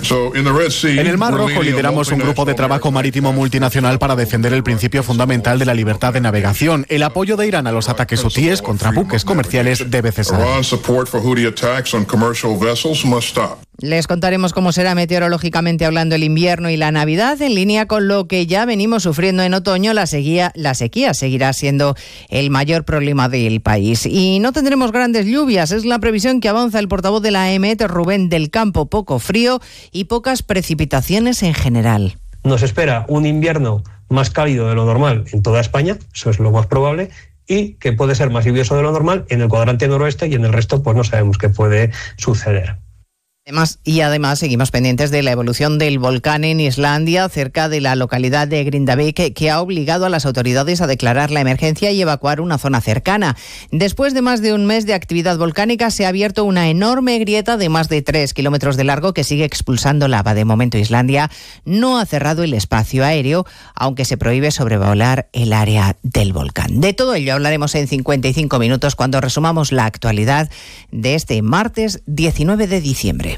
En el Mar Rojo lideramos un grupo de trabajo marítimo multinacional para defender el principio fundamental de la libertad de navegación. El apoyo de Irán a los ataques hutíes contra buques comerciales debe cesar. Les contaremos cómo será meteorológicamente hablando el invierno y la Navidad en línea con lo que ya venimos sufriendo en otoño. La sequía, seguirá siendo el mayor problema del país. Y no tendremos grandes lluvias. Es la previsión que avanza el portavoz de la EMET, Rubén del Campo. Poco frío y pocas precipitaciones en general. Nos espera un invierno más cálido de lo normal en toda España, eso es lo más probable, y que puede ser más lluvioso de lo normal en el cuadrante noroeste y en el resto pues no sabemos qué puede suceder. Además, y además seguimos pendientes de la evolución del volcán en Islandia, cerca de la localidad de Grindavik, que ha obligado a las autoridades a declarar la emergencia y evacuar una zona cercana. Después de más de un mes de actividad volcánica, se ha abierto una enorme grieta de más de tres kilómetros de largo que sigue expulsando lava. De momento, Islandia no ha cerrado el espacio aéreo, aunque se prohíbe sobrevolar el área del volcán. De todo ello hablaremos en 55 minutos cuando resumamos la actualidad de este martes 19 de diciembre.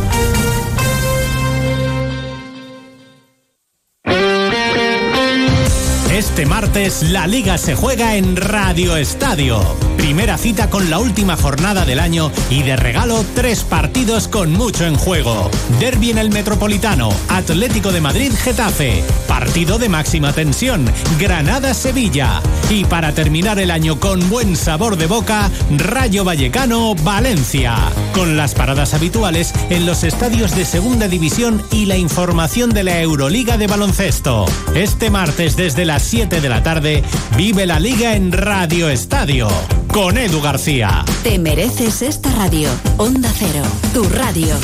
Este martes la liga se juega en Radio Estadio. Primera cita con la última jornada del año y de regalo tres partidos con mucho en juego. Derby en el Metropolitano, Atlético de Madrid Getafe, partido de máxima tensión, Granada-Sevilla. Y para terminar el año con buen sabor de boca, Rayo Vallecano-Valencia. Con las paradas habituales en los estadios de Segunda División y la información de la Euroliga de baloncesto. Este martes desde las 7 de la tarde, vive la liga en Radio Estadio. Con Edu García. Te mereces esta radio. Onda Cero, tu radio.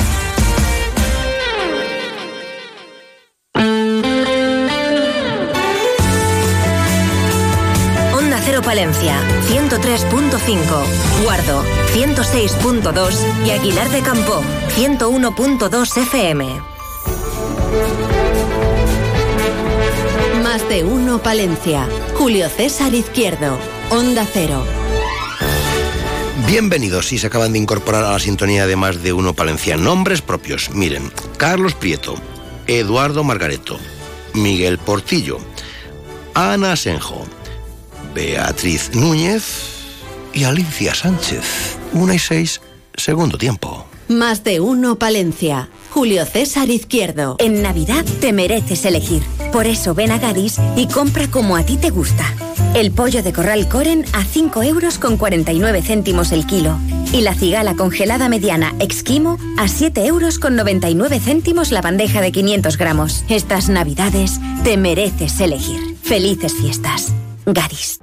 Onda Cero Palencia, 103.5. Guardo, 106.2. Y Aguilar de Campo, 101.2 FM. Más de uno Palencia. Julio César Izquierdo. Onda Cero. Bienvenidos si se acaban de incorporar a la sintonía de más de uno Palencia. Nombres propios. Miren, Carlos Prieto, Eduardo Margareto, Miguel Portillo, Ana Asenjo, Beatriz Núñez y Alicia Sánchez. Una y seis, segundo tiempo. Más de uno Palencia. Julio César Izquierdo. En Navidad te mereces elegir. Por eso ven a Gadis y compra como a ti te gusta. El pollo de corral Coren a 5 euros con 49 céntimos el kilo. Y la cigala congelada mediana Exquimo a 7 euros con 99 céntimos la bandeja de 500 gramos. Estas navidades te mereces elegir. Felices fiestas. Gadis.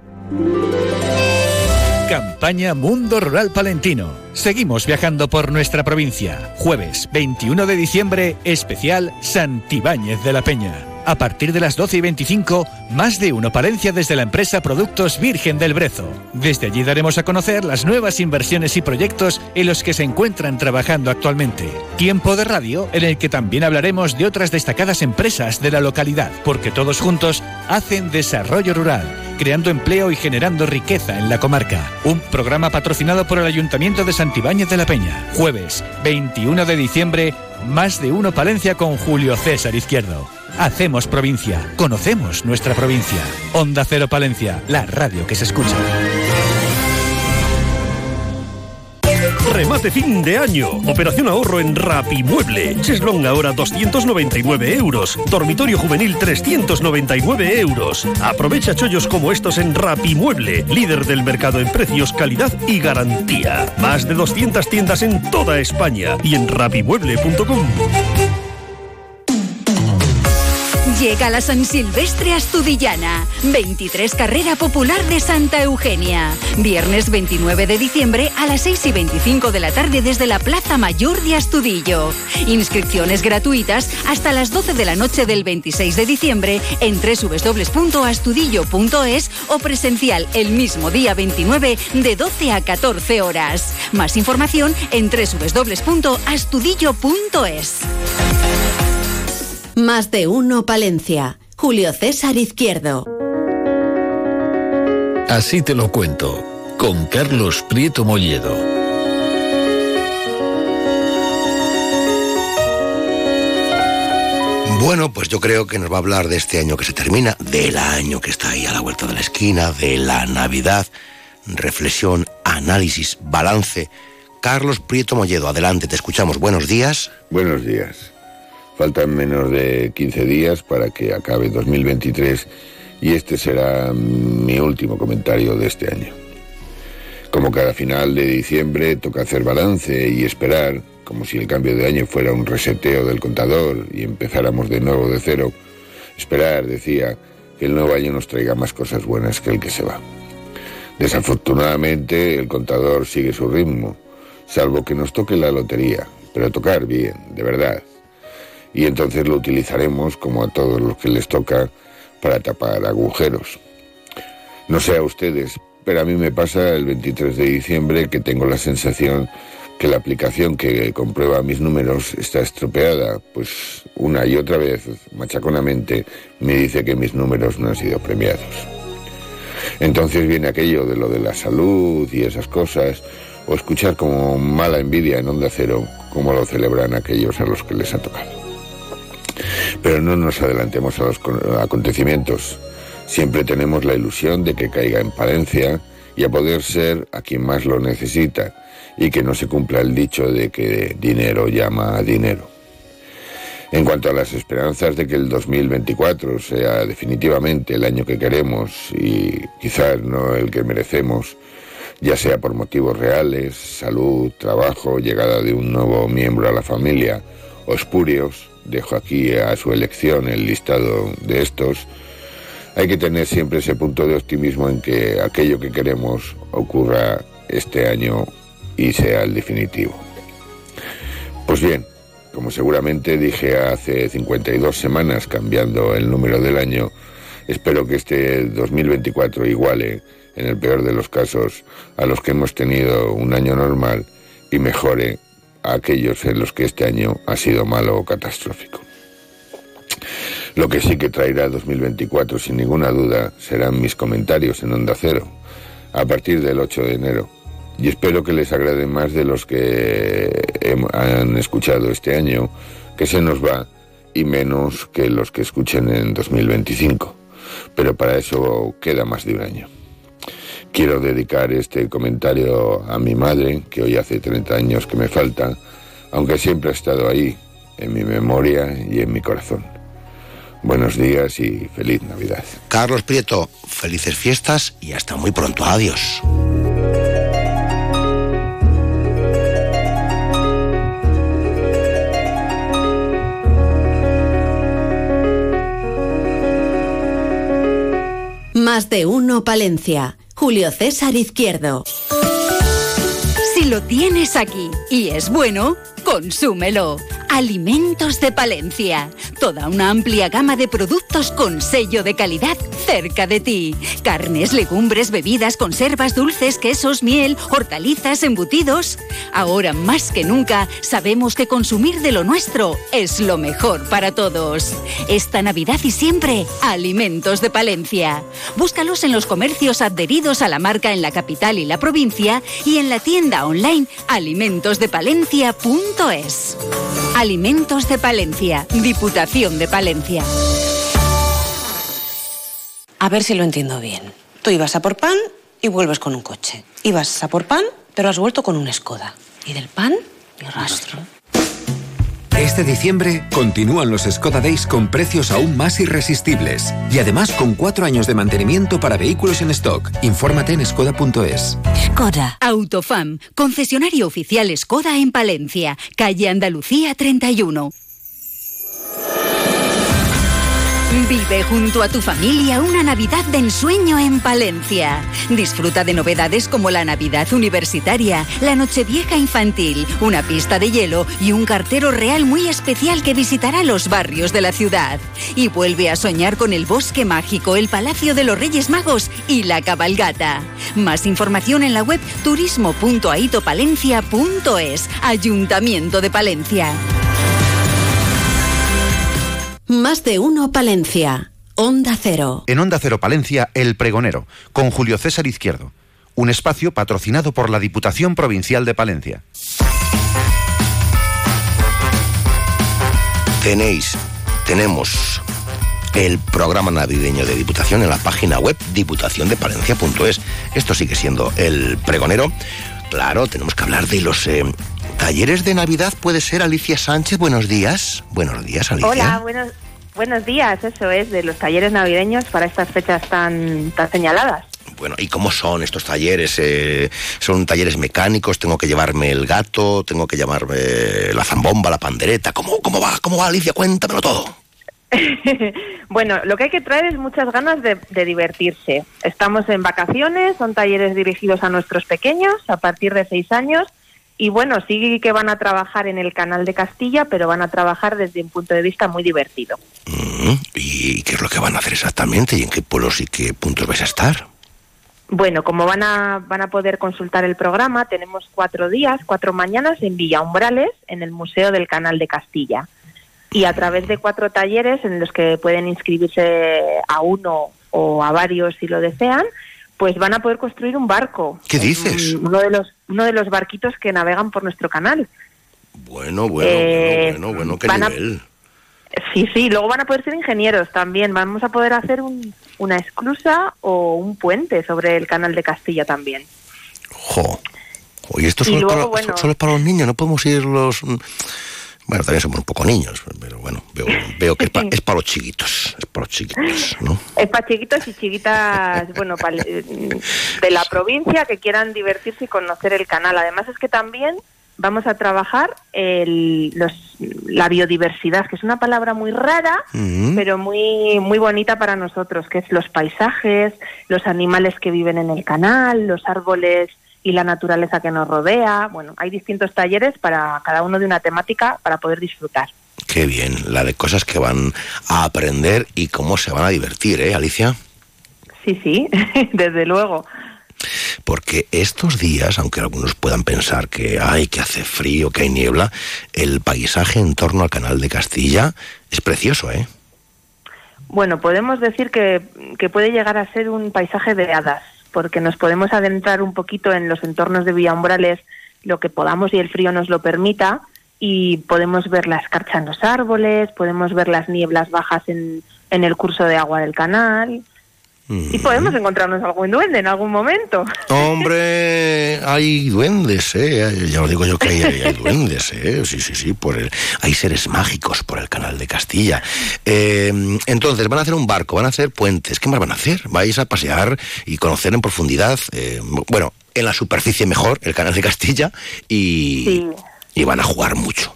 Campaña Mundo Rural Palentino. Seguimos viajando por nuestra provincia. Jueves 21 de diciembre, especial Santibáñez de la Peña. A partir de las 12 y 25, más de uno Palencia desde la empresa Productos Virgen del Brezo. Desde allí daremos a conocer las nuevas inversiones y proyectos en los que se encuentran trabajando actualmente. Tiempo de radio en el que también hablaremos de otras destacadas empresas de la localidad, porque todos juntos hacen desarrollo rural, creando empleo y generando riqueza en la comarca. Un programa patrocinado por el Ayuntamiento de Santibáñez de la Peña. Jueves 21 de diciembre, más de uno Palencia con Julio César Izquierdo. Hacemos provincia, conocemos nuestra provincia. Onda Cero Palencia, la radio que se escucha. Remate fin de año. Operación ahorro en Rapimueble. Cheslong ahora 299 euros. Dormitorio juvenil 399 euros. Aprovecha chollos como estos en Rapimueble, líder del mercado en precios, calidad y garantía. Más de 200 tiendas en toda España y en rapimueble.com. Llega la San Silvestre Astudillana, 23 Carrera Popular de Santa Eugenia. Viernes 29 de diciembre a las 6 y 25 de la tarde desde la Plaza Mayor de Astudillo. Inscripciones gratuitas hasta las 12 de la noche del 26 de diciembre en www.astudillo.es o presencial el mismo día 29 de 12 a 14 horas. Más información en www.astudillo.es. Más de uno Palencia. Julio César Izquierdo. Así te lo cuento, con Carlos Prieto Molledo. Bueno, pues yo creo que nos va a hablar de este año que se termina, del año que está ahí a la vuelta de la esquina, de la Navidad, reflexión, análisis, balance. Carlos Prieto Molledo, adelante, te escuchamos. Buenos días. Buenos días. Faltan menos de 15 días para que acabe 2023 y este será mi último comentario de este año. Como cada final de diciembre toca hacer balance y esperar, como si el cambio de año fuera un reseteo del contador y empezáramos de nuevo de cero, esperar, decía, que el nuevo año nos traiga más cosas buenas que el que se va. Desafortunadamente el contador sigue su ritmo, salvo que nos toque la lotería, pero tocar bien, de verdad, y entonces lo utilizaremos, como a todos los que les toca, para tapar agujeros. No sé a ustedes, pero a mí me pasa el 23 de diciembre que tengo la sensación que la aplicación que comprueba mis números está estropeada, pues una y otra vez, machaconamente, me dice que mis números no han sido premiados. Entonces viene aquello de lo de la salud y esas cosas, o escuchar como mala envidia en onda cero, como lo celebran aquellos a los que les ha tocado. Pero no nos adelantemos a los acontecimientos. Siempre tenemos la ilusión de que caiga en Palencia y a poder ser a quien más lo necesita y que no se cumpla el dicho de que dinero llama a dinero. En cuanto a las esperanzas de que el 2024 sea definitivamente el año que queremos y quizás no el que merecemos, ya sea por motivos reales, salud, trabajo, llegada de un nuevo miembro a la familia o espurios, dejo aquí a su elección el listado de estos, hay que tener siempre ese punto de optimismo en que aquello que queremos ocurra este año y sea el definitivo. Pues bien, como seguramente dije hace 52 semanas cambiando el número del año, espero que este 2024 iguale, en el peor de los casos, a los que hemos tenido un año normal y mejore a aquellos en los que este año ha sido malo o catastrófico. Lo que sí que traerá 2024 sin ninguna duda serán mis comentarios en Onda Cero a partir del 8 de enero y espero que les agrade más de los que han escuchado este año, que se nos va, y menos que los que escuchen en 2025. Pero para eso queda más de un año. Quiero dedicar este comentario a mi madre, que hoy hace 30 años que me falta, aunque siempre ha estado ahí, en mi memoria y en mi corazón. Buenos días y feliz Navidad. Carlos Prieto, felices fiestas y hasta muy pronto. Adiós. Más de uno Palencia. Julio César Izquierdo. Si lo tienes aquí y es bueno, consúmelo. Alimentos de Palencia. Toda una amplia gama de productos con sello de calidad cerca de ti. Carnes, legumbres, bebidas, conservas, dulces, quesos, miel, hortalizas, embutidos. Ahora más que nunca sabemos que consumir de lo nuestro es lo mejor para todos. Esta Navidad y siempre, Alimentos de Palencia. Búscalos en los comercios adheridos a la marca en la capital y la provincia y en la tienda online alimentosdepalencia.es. Alimentos de Palencia, Diputación de Palencia. A ver si lo entiendo bien. Tú ibas a por pan y vuelves con un coche. Ibas a por pan, pero has vuelto con un Skoda. Y del pan, ni rastro. Este diciembre continúan los Skoda Days con precios aún más irresistibles y además con cuatro años de mantenimiento para vehículos en stock. Infórmate en skoda.es. Skoda. Autofam, concesionario oficial Skoda en Palencia, calle Andalucía 31. Vive junto a tu familia una Navidad de ensueño en Palencia. Disfruta de novedades como la Navidad Universitaria, la Nochevieja Infantil, una pista de hielo y un cartero real muy especial que visitará los barrios de la ciudad. Y vuelve a soñar con el Bosque Mágico, el Palacio de los Reyes Magos y la Cabalgata. Más información en la web turismo.aitopalencia.es. Ayuntamiento de Palencia. Más de uno Palencia. Onda Cero. En Onda Cero Palencia, El Pregonero, con Julio César Izquierdo. Un espacio patrocinado por la Diputación Provincial de Palencia. Tenéis, tenemos el programa navideño de Diputación en la página web diputaciondepalencia.es. Esto sigue siendo el pregonero. Claro, tenemos que hablar de los eh, talleres de Navidad. Puede ser Alicia Sánchez. Buenos días. Buenos días, Alicia. Hola, buenos, buenos días. Eso es, de los talleres navideños para estas fechas tan, tan señaladas. Bueno, ¿y cómo son estos talleres? Eh, ¿Son talleres mecánicos? ¿Tengo que llevarme el gato? ¿Tengo que llevarme la zambomba, la pandereta? ¿Cómo, cómo va? ¿Cómo va, Alicia? Cuéntamelo todo. bueno, lo que hay que traer es muchas ganas de, de, divertirse. Estamos en vacaciones, son talleres dirigidos a nuestros pequeños a partir de seis años y bueno, sí que van a trabajar en el canal de Castilla, pero van a trabajar desde un punto de vista muy divertido. Mm, ¿Y qué es lo que van a hacer exactamente? ¿Y en qué pueblos y qué puntos vais a estar? Bueno, como van a, van a poder consultar el programa, tenemos cuatro días, cuatro mañanas en Villa Umbrales, en el Museo del Canal de Castilla. Y a través de cuatro talleres en los que pueden inscribirse a uno o a varios si lo desean, pues van a poder construir un barco. ¿Qué dices? Uno de los, uno de los barquitos que navegan por nuestro canal. Bueno, bueno, eh, bueno, bueno, qué nivel. Sí, sí, luego van a poder ser ingenieros también. Vamos a poder hacer un, una esclusa o un puente sobre el canal de Castilla también. Jo. Oye, esto solo, luego, para, bueno, solo es para los niños, no podemos ir los Bueno, también somos un poco niños, pero bueno, veo, veo que es, pa- es para los chiquitos, es para los chiquitos, ¿no? Es para chiquitos y chiquitas, bueno, pa- de la provincia que quieran divertirse y conocer el canal. Además es que también vamos a trabajar el- los- la biodiversidad, que es una palabra muy rara, Mm. pero muy muy bonita para nosotros, que es los paisajes, los animales que viven en el canal, los árboles y la naturaleza que nos rodea. Bueno, hay distintos talleres para cada uno de una temática para poder disfrutar. Qué bien, la de cosas que van a aprender y cómo se van a divertir, ¿eh, Alicia? Sí, sí, desde luego. Porque estos días, aunque algunos puedan pensar que hay que hace frío, que hay niebla, el paisaje en torno al canal de Castilla es precioso, ¿eh? Bueno, podemos decir que, que puede llegar a ser un paisaje de hadas, porque nos podemos adentrar un poquito en los entornos de Villambrales, lo que podamos y el frío nos lo permita, y podemos ver la escarcha en los árboles, podemos ver las nieblas bajas en, en el curso de agua del canal, y podemos encontrarnos algún duende en algún momento. Hombre, hay duendes, ¿eh? Ya os digo yo que hay, hay- hay duendes, ¿eh? Sí, sí, sí, por el, hay seres mágicos por el canal de Castilla. Eh, entonces, van a hacer un barco, van a hacer puentes. ¿Qué más van a hacer? Vais a pasear y conocer en profundidad, eh, bueno, en la superficie mejor, el canal de Castilla, y, Sí. y van a jugar mucho.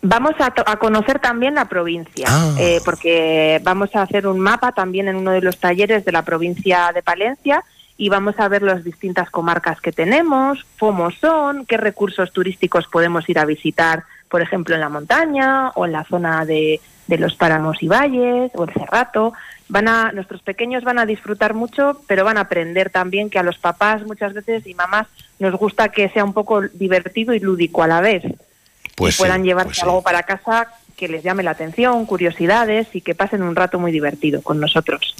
Vamos a, conocer también la provincia, Ah. eh, porque vamos a hacer un mapa también en uno de los talleres de la provincia de Palencia y vamos a ver las distintas comarcas que tenemos, cómo son, qué recursos turísticos podemos ir a visitar, por ejemplo, en la montaña o en la zona de, de los páramos y valles o el cerrato. Van a, nuestros pequeños van a disfrutar mucho, pero van a aprender también que a los papás muchas veces y mamás nos gusta que sea un poco divertido y lúdico a la vez Pues y puedan sí, llevarse pues sí. algo para casa que les llame la atención, curiosidades y que pasen un rato muy divertido con nosotros.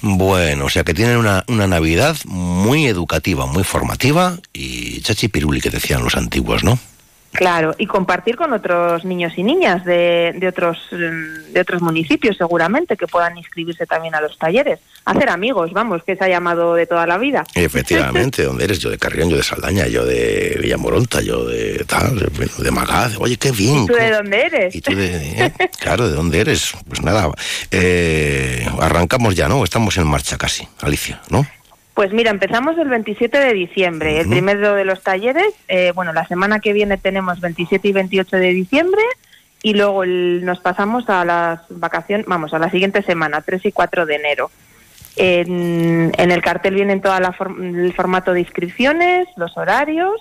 Bueno, o sea que tienen una, una Navidad muy educativa, muy formativa y chachi piruli que decían los antiguos, ¿no? Claro, y compartir con otros niños y niñas de, de otros mm, de otros municipios seguramente que puedan inscribirse también a los talleres. Hacer amigos, vamos, que se ha llamado de toda la vida. Efectivamente, ¿dónde eres? Yo de Carrión, yo de Saldaña, yo de Villamoronta, yo de tal, de, de Magaz. Oye, qué bien. ¿Y tú de dónde eres? ¿Y tú de, eh? Claro, ¿de dónde eres? Pues nada, eh, arrancamos ya, ¿no? Estamos en marcha casi, Alicia, ¿no? Pues mira, empezamos el 27 de diciembre, el primero de los talleres. eh, bueno, la semana que viene tenemos 27 y 28 de diciembre y luego el- nos pasamos a las vacaciones, vamos, a la siguiente semana, 3 y 4 de enero. En, en el cartel vienen todo el formato de inscripciones, los horarios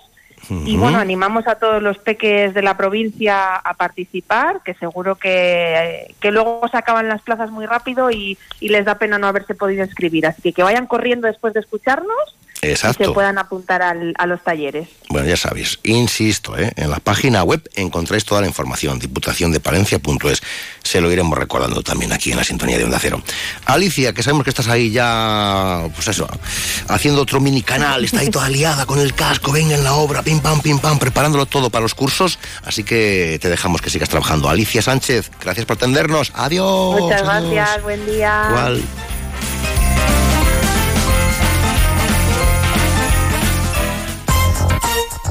y bueno, animamos a todos los peques de la provincia a participar, que seguro que, que luego se acaban las plazas muy rápido y, y les da pena no haberse podido inscribir. Así que que vayan corriendo después de escucharnos y se Exacto. puedan apuntar al- a los talleres. Bueno, ya sabéis, insisto, ¿eh? en la página web encontráis toda la información, diputaciondepalencia.es. Se lo iremos recordando también aquí en la sintonía de Onda Cero. Alicia, que sabemos que estás ahí ya, pues eso, haciendo otro mini canal, está ahí toda liada con el casco, venga en la obra, pim pam, pim pam, preparándolo todo para los cursos. Así que te dejamos que sigas trabajando. Alicia Sánchez, gracias por atendernos. Adiós. Muchas adiós. gracias, buen día. Igual.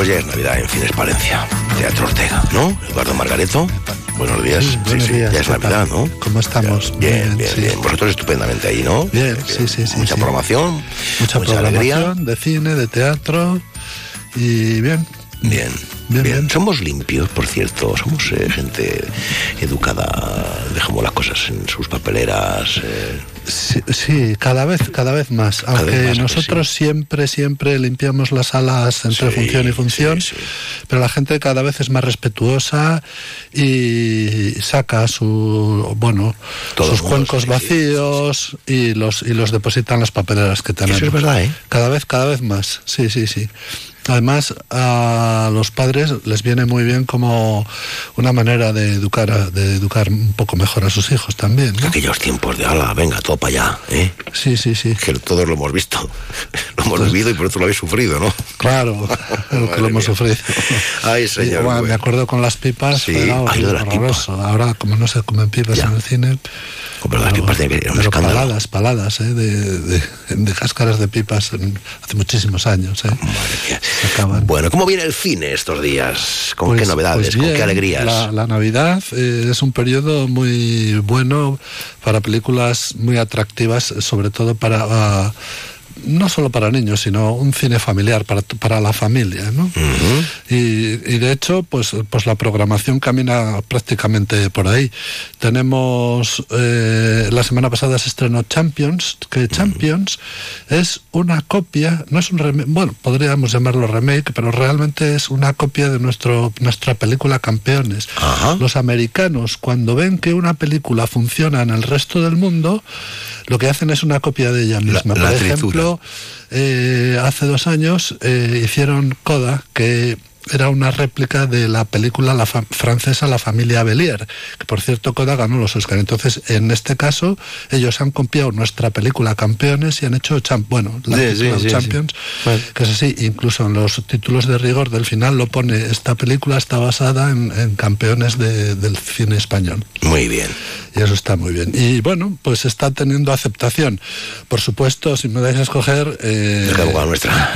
Pues ya es Navidad en Fines Palencia. Teatro Ortega, ¿no? Eduardo Margareto. Buenos días. Sí, buenos sí, días, ya es ¿qué Navidad? ¿no? ¿Cómo estamos? Bien, bien, sí. bien. Vosotros estupendamente ahí, ¿no? Bien, sí, sí, sí. Mucha sí. programación, Mucha, mucha alegría. programación de cine, de teatro y bien. Bien, bien, Somos limpios, por cierto. Somos eh, gente educada. Dejamos las cosas en sus papeleras. eh. Sí, sí, cada vez, cada vez más. Cada Aunque vez más, nosotros siempre, siempre limpiamos las salas entre Sí, función y función, pero la gente cada vez es más respetuosa y saca su, bueno, sus cuencos vacíos y los y los deposita en las papeleras que tenemos. es verdad, ¿eh? Cada vez, cada vez más. Sí, sí, sí. Además, a los padres les viene muy bien como una manera de educar, a- de educar un poco mejor a sus hijos también. ¿no? Aquellos tiempos de ala, venga, todo para allá, ¿eh? Sí, sí, sí. Que todos lo hemos visto, lo hemos vivido y por eso lo habéis sufrido, ¿no? Claro, lo que lo hemos sufrido. Ay, señor. Y, bueno, me acuerdo con las pipas, Sí, era ay, lo de las horroroso. Ahora, como no se comen pipas en el cine, Pero las pipas un pero escándalo. paladas, paladas, ¿eh? de, de, de cáscaras de pipas en- hace muchísimos años. ¿eh? Se acaban. Bueno, ¿cómo viene el cine estos días? ¿Con qué Pues- novedades? pues ¿Con qué alegrías? La, la Navidad eh, es un periodo muy bueno para películas muy atractivas, sobre todo para... ah, no solo para niños, sino un cine familiar, para, para la familia, ¿no? y, y de hecho, pues, pues la programación camina prácticamente por ahí. Tenemos, eh, la semana pasada se estrenó Champions, que Champions es una copia, no es un remake, bueno, podríamos llamarlo remake, pero realmente es una copia de nuestro, nuestra película Campeones. Los americanos, cuando ven que una película funciona en el resto del mundo, lo que hacen es una copia de ella misma. la Por tritura. Ejemplo, eh, hace dos años eh, hicieron Coda, que era una réplica de la película la francesa La familia Belier, que por cierto Coda ganó los Oscar. Entonces, en este caso, ellos han copiado nuestra película Campeones y han hecho, champ bueno, la Sí, película sí, sí, Champions, que es así, incluso en los títulos de rigor del final lo pone, esta película está basada en, en campeones de- del cine español. Muy bien. Y eso está muy bien. Y bueno, pues está teniendo aceptación. Por supuesto, si me dais a escoger... Eh, nuestra,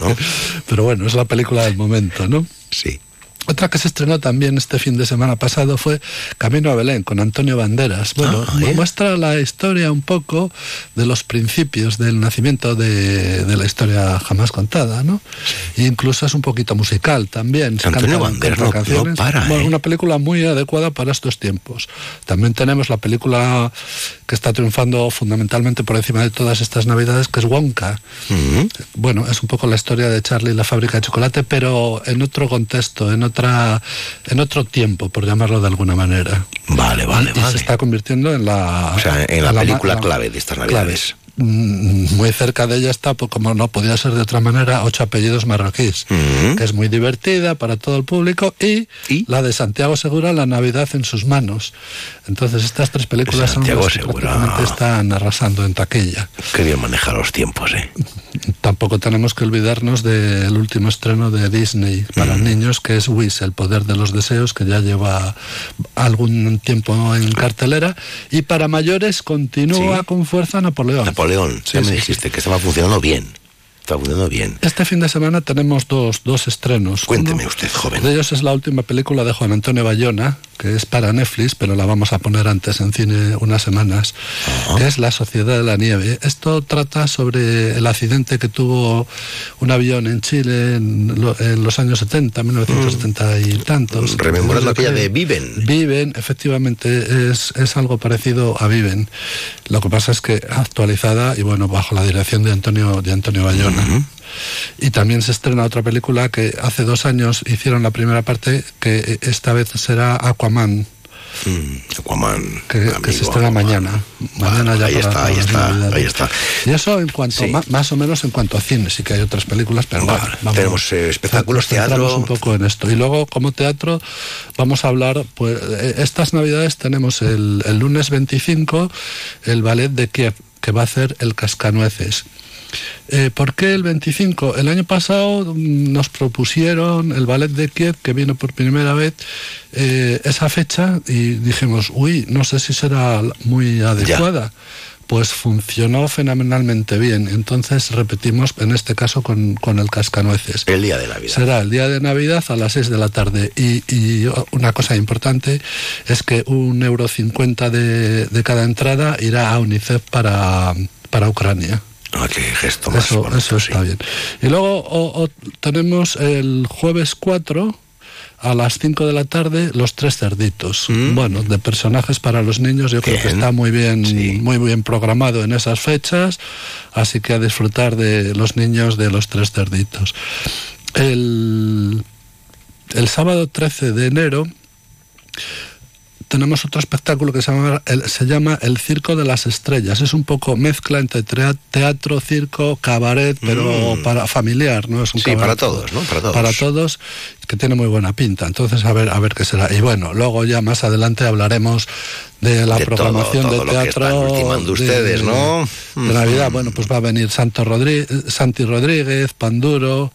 ¿no? Pero bueno, es la película del momento, ¿no? Sí. Otra que se estrenó también este fin de semana pasado fue Camino a Belén con Antonio Banderas. Bueno, Ah, ¿eh? muestra la historia un poco de los principios del nacimiento de, de la historia jamás contada, ¿no? E incluso es un poquito musical también. Se Antonio Banderas no- no para, Bueno, ¿eh? una película muy adecuada para estos tiempos. También tenemos la película que está triunfando fundamentalmente por encima de todas estas navidades, que es Wonka. Bueno, es un poco la historia de Charlie y la fábrica de chocolate, pero en otro contexto, en otra, en otro tiempo, por llamarlo de alguna manera. Vale, vale, y, vale. se está convirtiendo en la, O sea, en la película la- clave de estas navidades. Mm, Muy cerca de ella está, pues, como no podía ser de otra manera, ocho apellidos marroquíes, que es muy divertida para todo el público, y, la de Santiago Segura, La Navidad en sus manos. Entonces estas tres películas son Santiago las que Segura. prácticamente están arrasando en taquilla. Qué bien maneja los tiempos, ¿eh? Tampoco tenemos que olvidarnos del último estreno de Disney para niños, que es Wish, el poder de los deseos, que ya lleva algún tiempo en cartelera. Y para mayores continúa Sí. con fuerza Napoleón. Napoleón, Sí, ya me dijiste que estaba funcionando bien. Bien. Este fin de semana tenemos dos, dos estrenos. Cuénteme Uno usted, joven. De ellos es la última película de Juan Antonio Bayona, que es para Netflix, pero la vamos a poner antes en cine unas semanas, que es La Sociedad de la Nieve. Esto trata sobre el accidente que tuvo un avión en Chile en, lo- en los años 70, 1970 y tantos. Rememorando aquella de Viven. Viven, efectivamente, es, es algo parecido a Viven. Lo que pasa es que actualizada y bueno, bajo la dirección de Antonio, de Antonio Bayona. Y también se estrena otra película que hace dos años hicieron la primera parte, que esta vez será Aquaman. Aquaman. Que, que se estrena mañana. Mañana ya ahí está, ahí está, ahí está. Y eso en cuanto, Sí. más o menos en cuanto a cine, sí que hay otras películas, pero bueno, vamos- tenemos, eh, espectáculos, teatro. un poco en esto. Y luego, como teatro, vamos a hablar, pues eh, estas navidades tenemos el, el lunes 25 el ballet de Kiev, que va a hacer el Cascanueces. Eh, ¿Por qué el 25? El año pasado mm, nos propusieron el ballet de Kiev, que vino por primera vez, eh, esa fecha y dijimos, uy, no sé si será muy adecuada. Pues funcionó fenomenalmente bien. Entonces repetimos, en este caso, con, con el cascanueces. El día de Navidad. Será el día de Navidad a las 6 de la tarde. Y, y una cosa importante es que un euro cincuenta de, de cada entrada irá a UNICEF para, para Ucrania. Ah, qué gesto más Eso, bonito, eso está bien. Y luego o- o tenemos el jueves 4 a las 5 de la tarde los tres cerditos. Bueno, de personajes para los niños, yo creo que Mm. Está muy bien, muy bien programado en esas fechas, así que a disfrutar de los niños de los tres cerditos. El, el sábado 13 de enero tenemos otro espectáculo que se llama, el, se llama El Circo de las Estrellas. Es un poco mezcla entre teatro, circo, cabaret, pero Mm. para familiar, ¿no? Es un Sí, cabaret para todos, ¿no? Para todos. Para todos, que tiene muy buena pinta. Entonces, a ver, a ver qué será. Y bueno, luego ya más adelante hablaremos de la De todo, programación todo de lo que teatro. ultimando ustedes, ¿no? De Navidad, bueno, pues va a venir Santo Rodríguez, Santi Rodríguez, Panduro,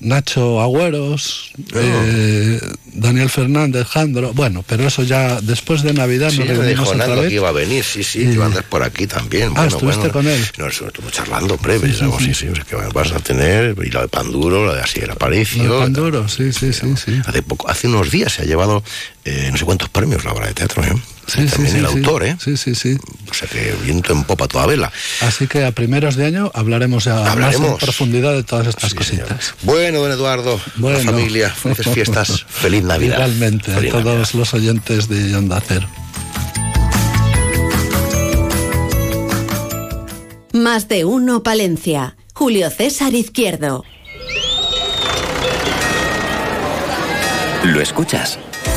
Nacho Agüeros, Oh. eh, Daniel Fernández, Jandro. Bueno, pero eso ya después de Navidad Sí, nos reunimos dijo otra vez. que iba a venir, sí, sí, Y- que iba a andar por aquí también. Ah, Bueno, ¿estuviste bueno. con él? No, estuve charlando, breve, algo así, sí, o sea, que vas a tener, y lo de Panduro, lo de Asier Aparicio. Lo de Panduro, sí, sí, sí, sí. Hace, poco, hace unos días se ha llevado eh, no sé cuántos premios la obra de teatro, ¿eh? Sí, sí, También sí, el sí. autor, ¿eh? Sí, sí, sí. O sea que viento en popa toda vela. Así que a primeros de año hablaremos ya más Hablaremos. en profundidad de todas estas cositas. Bueno, don Eduardo, Bueno. la familia, felices fiestas, feliz Navidad. Igualmente, Feliz a todos los oyentes de Onda Cero. Más de uno Palencia. Julio César Izquierdo. ¿Lo escuchas?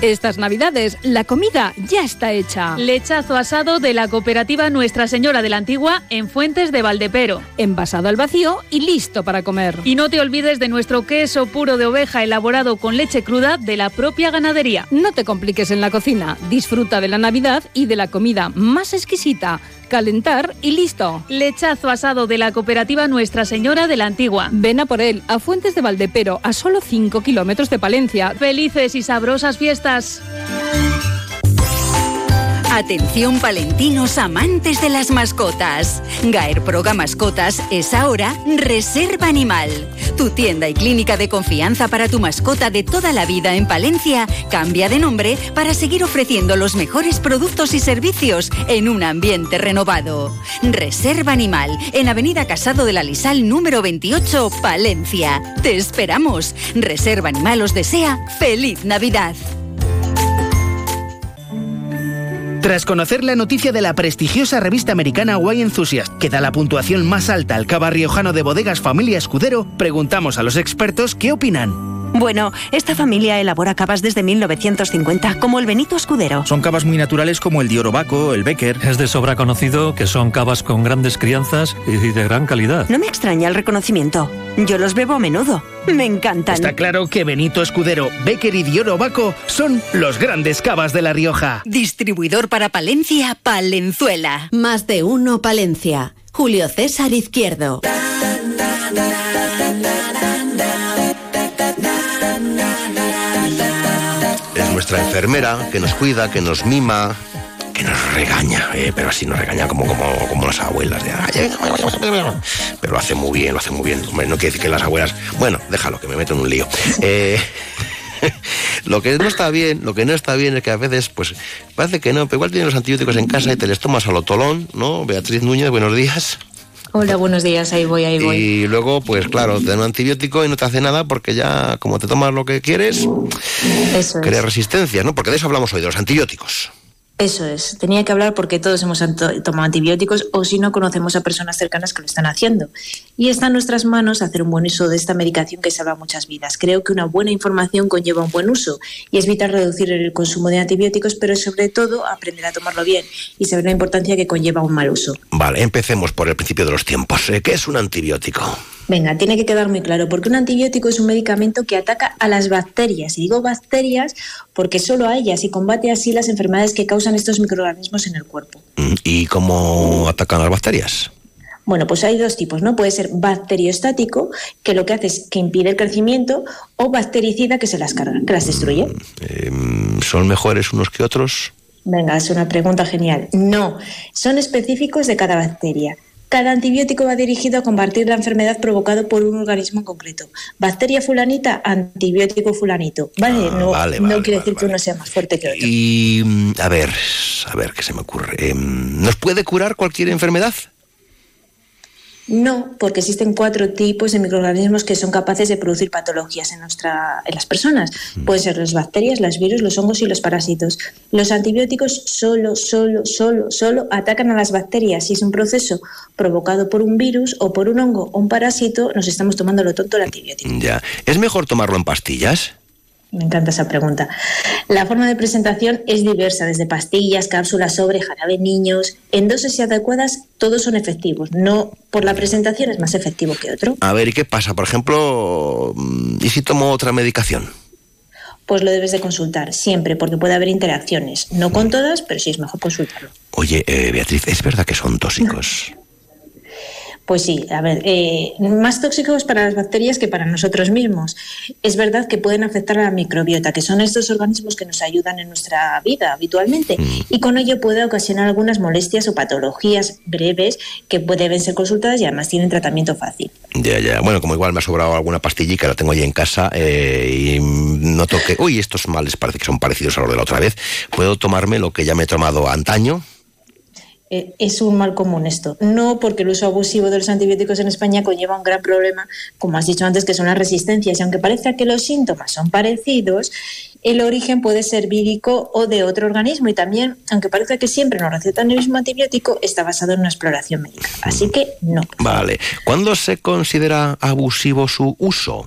Estas navidades, la comida ya está hecha. Lechazo asado de la cooperativa Nuestra Señora de la Antigua en Fuentes de Valdepero. Envasado al vacío y listo para comer. Y no te olvides de nuestro queso puro de oveja elaborado con leche cruda de la propia ganadería. No te compliques en la cocina. Disfruta de la Navidad y de la comida más exquisita. Calentar y listo. Lechazo asado de la cooperativa Nuestra Señora de la Antigua. Ven a por él a Fuentes de Valdepero, a solo 5 kilómetros de Palencia. Felices y sabrosas fiestas. Atención palentinos amantes de las mascotas. Gaer Proga Mascotas es ahora Reserva Animal. Tu tienda y clínica de confianza para tu mascota de toda la vida en Palencia cambia de nombre para seguir ofreciendo los mejores productos y servicios en un ambiente renovado. Reserva Animal en Avenida Casado de la Lisal número 28, Palencia. Te esperamos. Reserva Animal os desea feliz Navidad. Tras conocer la noticia de la prestigiosa revista americana Wine Enthusiast, que da la puntuación más alta al cava riojano de bodegas Familia Escudero, preguntamos a los expertos qué opinan. Bueno, esta familia elabora cavas desde 1950, como el Benito Escudero. Son cavas muy naturales como el Diorobaco, el Becker. Es de sobra conocido que son cavas con grandes crianzas y de gran calidad. No me extraña el reconocimiento. Yo los bebo a menudo. Me encantan. Está claro que Benito Escudero, Becker y Diorobaco son los grandes cavas de La Rioja. Distribuidor para Palencia, Palenzuela. Más de uno Palencia. Julio César Izquierdo. Es nuestra enfermera que nos cuida, que nos mima, que nos regaña, eh, pero así nos regaña como, como, como las abuelas. De, "Ay, pero lo hace muy bien, lo hace muy bien. Hombre, no quiere decir que las abuelas. Bueno, déjalo, que me meto en un lío. Eh, lo que no está bien, lo que no está bien es que a veces, pues, parece que no, pero igual tienes los antibióticos en casa y te les tomas a lo tolón, ¿no? Beatriz Núñez, buenos días. Hola, buenos días, ahí voy, ahí voy. Y luego, pues claro, te dan un antibiótico y no te hace nada porque ya, como te tomas lo que quieres, Eso crea es. resistencia, ¿no? Porque de eso hablamos hoy, de los antibióticos. Eso es. Tenía que hablar porque todos hemos tomado antibióticos o si no conocemos a personas cercanas que lo están haciendo. Y está en nuestras manos hacer un buen uso de esta medicación que salva muchas vidas. Creo que una buena información conlleva un buen uso y es vital reducir el consumo de antibióticos, pero sobre todo aprender a tomarlo bien y saber la importancia que conlleva un mal uso. Vale, empecemos por el principio de los tiempos. Eh, ¿Qué es un antibiótico? Venga, tiene que quedar muy claro, porque un antibiótico es un medicamento que ataca a las bacterias. Y digo bacterias porque solo a ellas y combate así las enfermedades que causan estos microorganismos en el cuerpo. Mm, ¿Y cómo atacan las bacterias? Bueno, pues hay dos tipos, ¿no? Puede ser bacteriostático, que lo que hace es que impide el crecimiento, o bactericida, que se las carga, que las destruye. Eh, ¿Son mejores unos que otros? Venga, es una pregunta genial. No, son específicos de cada bacteria. Cada antibiótico va dirigido a combatir la enfermedad provocada por un organismo en concreto. Bacteria fulanita, antibiótico fulanito. Vale, no, vale, no vale, quiere decir que uno sea más fuerte que otro. Y mm, a ver, a ver qué se me ocurre. Em, ¿Nos puede curar cualquier enfermedad? No, porque existen cuatro tipos de microorganismos que son capaces de producir patologías en, nuestra, en las personas. Pueden ser las bacterias, los virus, los hongos y los parásitos. Los antibióticos solo, solo, solo, solo atacan a las bacterias. Si es un proceso provocado por un virus o por un hongo o un parásito, nos estamos tomando lo tonto el antibiótico. Ya. ¿Es mejor tomarlo en pastillas? Me encanta esa pregunta. La forma de presentación es diversa, desde pastillas, cápsulas, sobre, jarabe, niños. En dosis adecuadas todos son efectivos. No por la presentación es más efectivo que otro. A ver, ¿y qué pasa? Por ejemplo, mm, ¿y si tomo otra medicación? Pues lo debes de consultar siempre, porque puede haber interacciones. No con todas, pero sí es mejor consultarlo. Oye, eh, Beatriz, ¿es verdad que son tóxicos? Pues sí, a ver, eh, más tóxicos para las bacterias que para nosotros mismos. Es verdad que pueden afectar a la microbiota, que son estos organismos que nos ayudan en nuestra vida habitualmente, y con ello puede ocasionar algunas molestias o patologías breves que deben ser consultadas y además tienen tratamiento fácil. Ya, ya. Bueno, como igual me ha sobrado alguna pastillica, la tengo ahí en casa eh, y noto que, uy, estos males parece que son parecidos a los de la otra vez. ¿Puedo tomarme lo que ya me he tomado antaño? Eh, es un mal común esto. No porque el uso abusivo de los antibióticos en España conlleva un gran problema, como has dicho antes, que son las resistencias. Y aunque parezca que los síntomas son parecidos, el origen puede ser vírico o de otro organismo. Y también, aunque parezca que siempre nos recetan el mismo antibiótico, está basado en una exploración médica. Así que no. Vale. ¿Cuándo se considera abusivo su uso?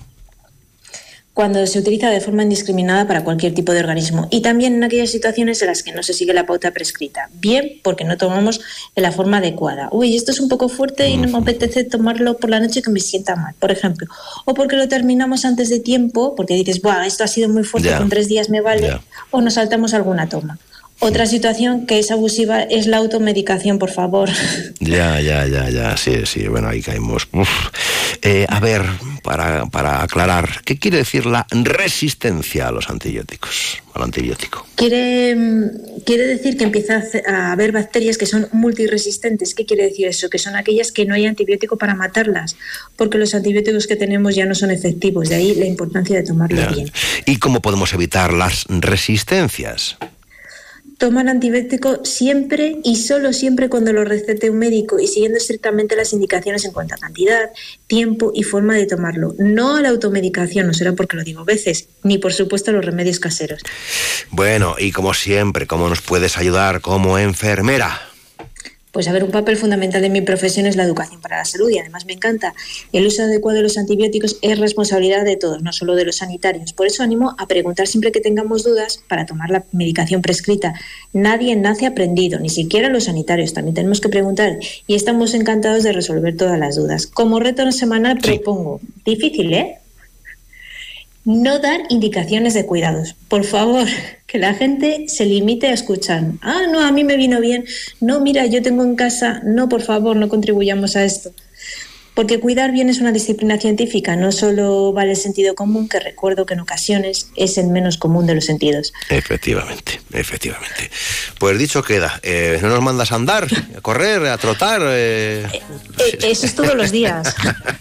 Cuando se utiliza de forma indiscriminada para cualquier tipo de organismo y también en aquellas situaciones en las que no se sigue la pauta prescrita, bien porque no tomamos en la forma adecuada. Uy, esto es un poco fuerte y no me apetece tomarlo por la noche que me sienta mal, por ejemplo, o porque lo terminamos antes de tiempo, porque dices, Buah, esto ha sido muy fuerte, con tres días me vale, o nos saltamos alguna toma. Otra situación que es abusiva es la automedicación, por favor. Ya, ya, ya, ya, sí, sí, bueno, ahí caímos. Uf. Eh, a ver, para, para aclarar, ¿qué quiere decir la resistencia a los antibióticos, al antibiótico? Quiere, mm, quiere decir que empieza a haber bacterias que son multiresistentes. ¿Qué quiere decir eso? Que son aquellas que no hay antibiótico para matarlas, porque los antibióticos que tenemos ya no son efectivos. De ahí la importancia de tomarlo bien. ¿Y cómo podemos evitar las resistencias? Tomar antibiótico siempre y solo siempre cuando lo recete un médico y siguiendo estrictamente las indicaciones en cuanto a cantidad, tiempo y forma de tomarlo. No a la automedicación, no será porque lo digo veces, ni por supuesto a los remedios caseros. Bueno, y como siempre, ¿cómo nos puedes ayudar como enfermera? Pues a ver, un papel fundamental de mi profesión es la educación para la salud y además me encanta. El uso adecuado de los antibióticos es responsabilidad de todos, no solo de los sanitarios. Por eso animo a preguntar siempre que tengamos dudas para tomar la medicación prescrita. Nadie nace aprendido, ni siquiera los sanitarios. También tenemos que preguntar y estamos encantados de resolver todas las dudas. Como reto semanal propongo, difícil, ¿eh? No dar indicaciones de cuidados. Por favor, que la gente se limite a escuchar. Ah, no, a mí me vino bien. No, mira, yo tengo en casa. No, por favor, no contribuyamos a esto. Porque cuidar bien es una disciplina científica, no solo vale el sentido común, que recuerdo que en ocasiones es el menos común de los sentidos. Efectivamente, efectivamente. Pues dicho queda, eh, ¿no nos mandas a andar, a correr, a trotar? eh? Eh, Eso es todos los días.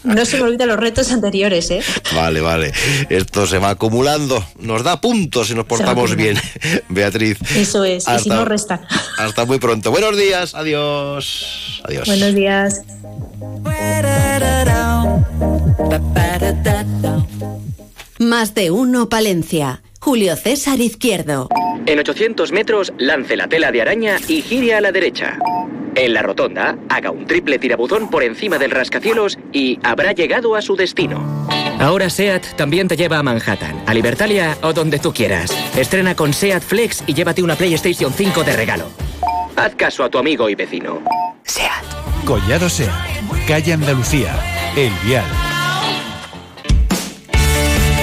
No se me olviden los retos anteriores, ¿eh? Vale, vale. Esto se va acumulando. Nos da puntos si nos portamos bien. Beatriz. Eso es. Y si Hasta- no, restan. Hasta muy pronto. Buenos días. Adiós. Adiós. Buenos días. Más de uno Palencia. Julio César Izquierdo. En 800 metros, lance la tela de araña y gire a la derecha. En la rotonda, haga un triple tirabuzón por encima del rascacielos y habrá llegado a su destino. Ahora SEAT también te lleva a Manhattan, a Libertalia o donde tú quieras. Estrena con SEAT Flex y llévate una PlayStation 5 de regalo. Haz caso a tu amigo y vecino. Collado Sea, calle Andalucía, El Vial.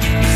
Bye.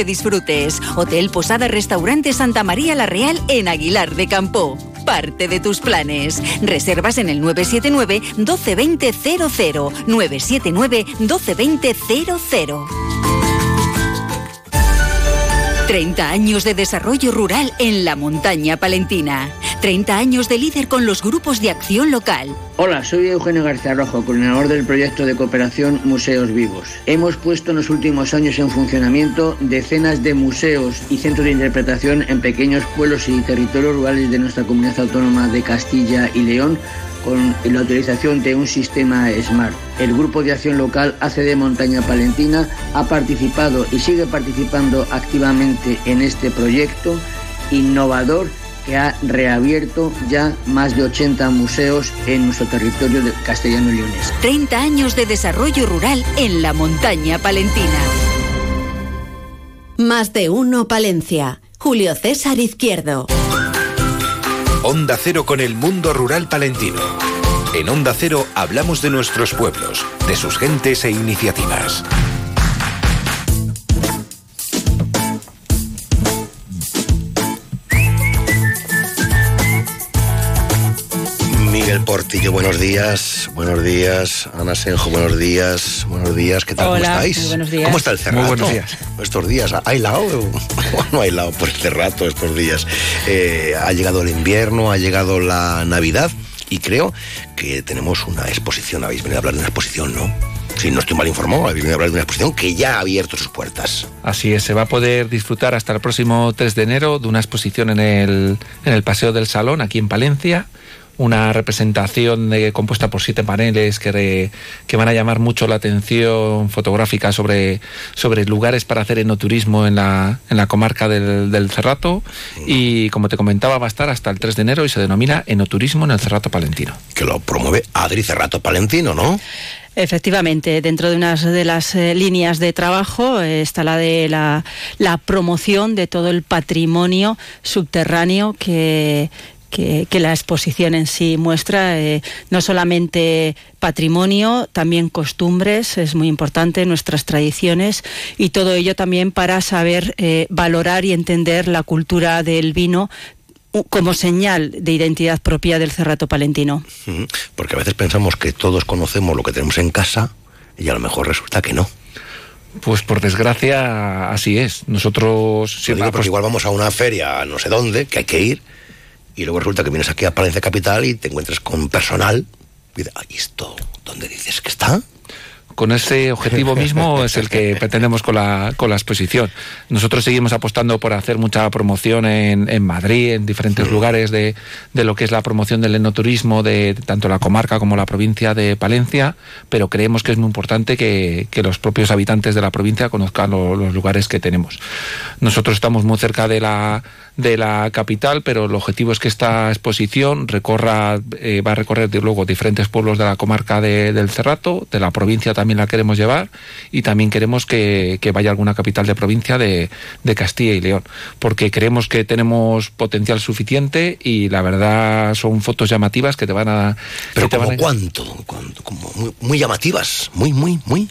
disfrutes. Hotel Posada Restaurante Santa María La Real en Aguilar de Campo. Parte de tus planes. Reservas en el 979 1220 00 979 1220 00. 30 años de desarrollo rural en la montaña palentina. 30 años de líder con los grupos de acción local. Hola, soy Eugenio García Rojo, coordinador del proyecto de cooperación Museos Vivos. Hemos puesto en los últimos años en funcionamiento decenas de museos y centros de interpretación en pequeños pueblos y territorios rurales de nuestra comunidad autónoma de Castilla y León con la utilización de un sistema SMART. El Grupo de Acción Local ACD Montaña Palentina ha participado y sigue participando activamente en este proyecto innovador que ha reabierto ya más de 80 museos en nuestro territorio de castellano y leones. 30 años de desarrollo rural en la montaña palentina. Más de uno Palencia. Julio César Izquierdo. Onda Cero con el mundo rural palentino. En Onda Cero hablamos de nuestros pueblos, de sus gentes e iniciativas. Miguel Portillo, buenos días. Buenos días. Ana Senjo, buenos días. Buenos días. ¿Qué tal? Hola, ¿Cómo estáis? muy buenos días. ¿Cómo está el cerrato? Muy buenos días. Estos días, ¿ha helado o no ha helado por el cerrato estos días? Eh, ha llegado el invierno, ha llegado la Navidad y creo que tenemos una exposición. Habéis venido a hablar de una exposición, ¿no? Si no estoy mal informado, habéis venido a hablar de una exposición que ya ha abierto sus puertas. Así es, se va a poder disfrutar hasta el próximo 3 de enero de una exposición en el, en el Paseo del Salón, aquí en Palencia. Una representación de- compuesta por siete paneles que, re- que van a llamar mucho la atención fotográfica sobre, sobre lugares para hacer enoturismo en la, en la comarca del, del Cerrato. Y como te comentaba, va a estar hasta el 3 de enero y se denomina Enoturismo en el Cerrato Palentino. Que lo promueve Adri Cerrato Palentino, ¿no? Efectivamente, dentro de unas de las eh, líneas de trabajo eh, está la de la, la promoción de todo el patrimonio subterráneo que, que, que la exposición en sí muestra, eh, no solamente patrimonio, también costumbres, es muy importante, nuestras tradiciones y todo ello también para saber eh, valorar y entender la cultura del vino como señal de identidad propia del Cerrato Palentino. Porque a veces pensamos que todos conocemos lo que tenemos en casa y a lo mejor resulta que no. Pues por desgracia así es. Nosotros Lo digo porque igual vamos a una feria no sé dónde, que hay que ir, y luego resulta que vienes aquí a Palencia Capital y te encuentras con personal y dices, "Ay, ¿esto dónde dices que está? Con ese objetivo mismo es el que pretendemos con la, con la exposición. Nosotros seguimos apostando por hacer mucha promoción en, en Madrid, en diferentes lugares de, de lo que es la promoción del enoturismo de tanto la comarca como la provincia de Palencia, pero creemos que es muy importante que, que los propios habitantes de la provincia conozcan lo- los lugares que tenemos. Nosotros estamos muy cerca de la, de la capital, pero el objetivo es que esta exposición recorra, eh, va a recorrer luego diferentes pueblos de la comarca de- del Cerrato, de la provincia también la queremos llevar y también queremos que, que vaya a alguna capital de provincia de, de Castilla y León, porque creemos que tenemos potencial suficiente y la verdad son fotos llamativas que te van a... Pero como a- cuánto, como muy, muy llamativas, muy, muy, muy.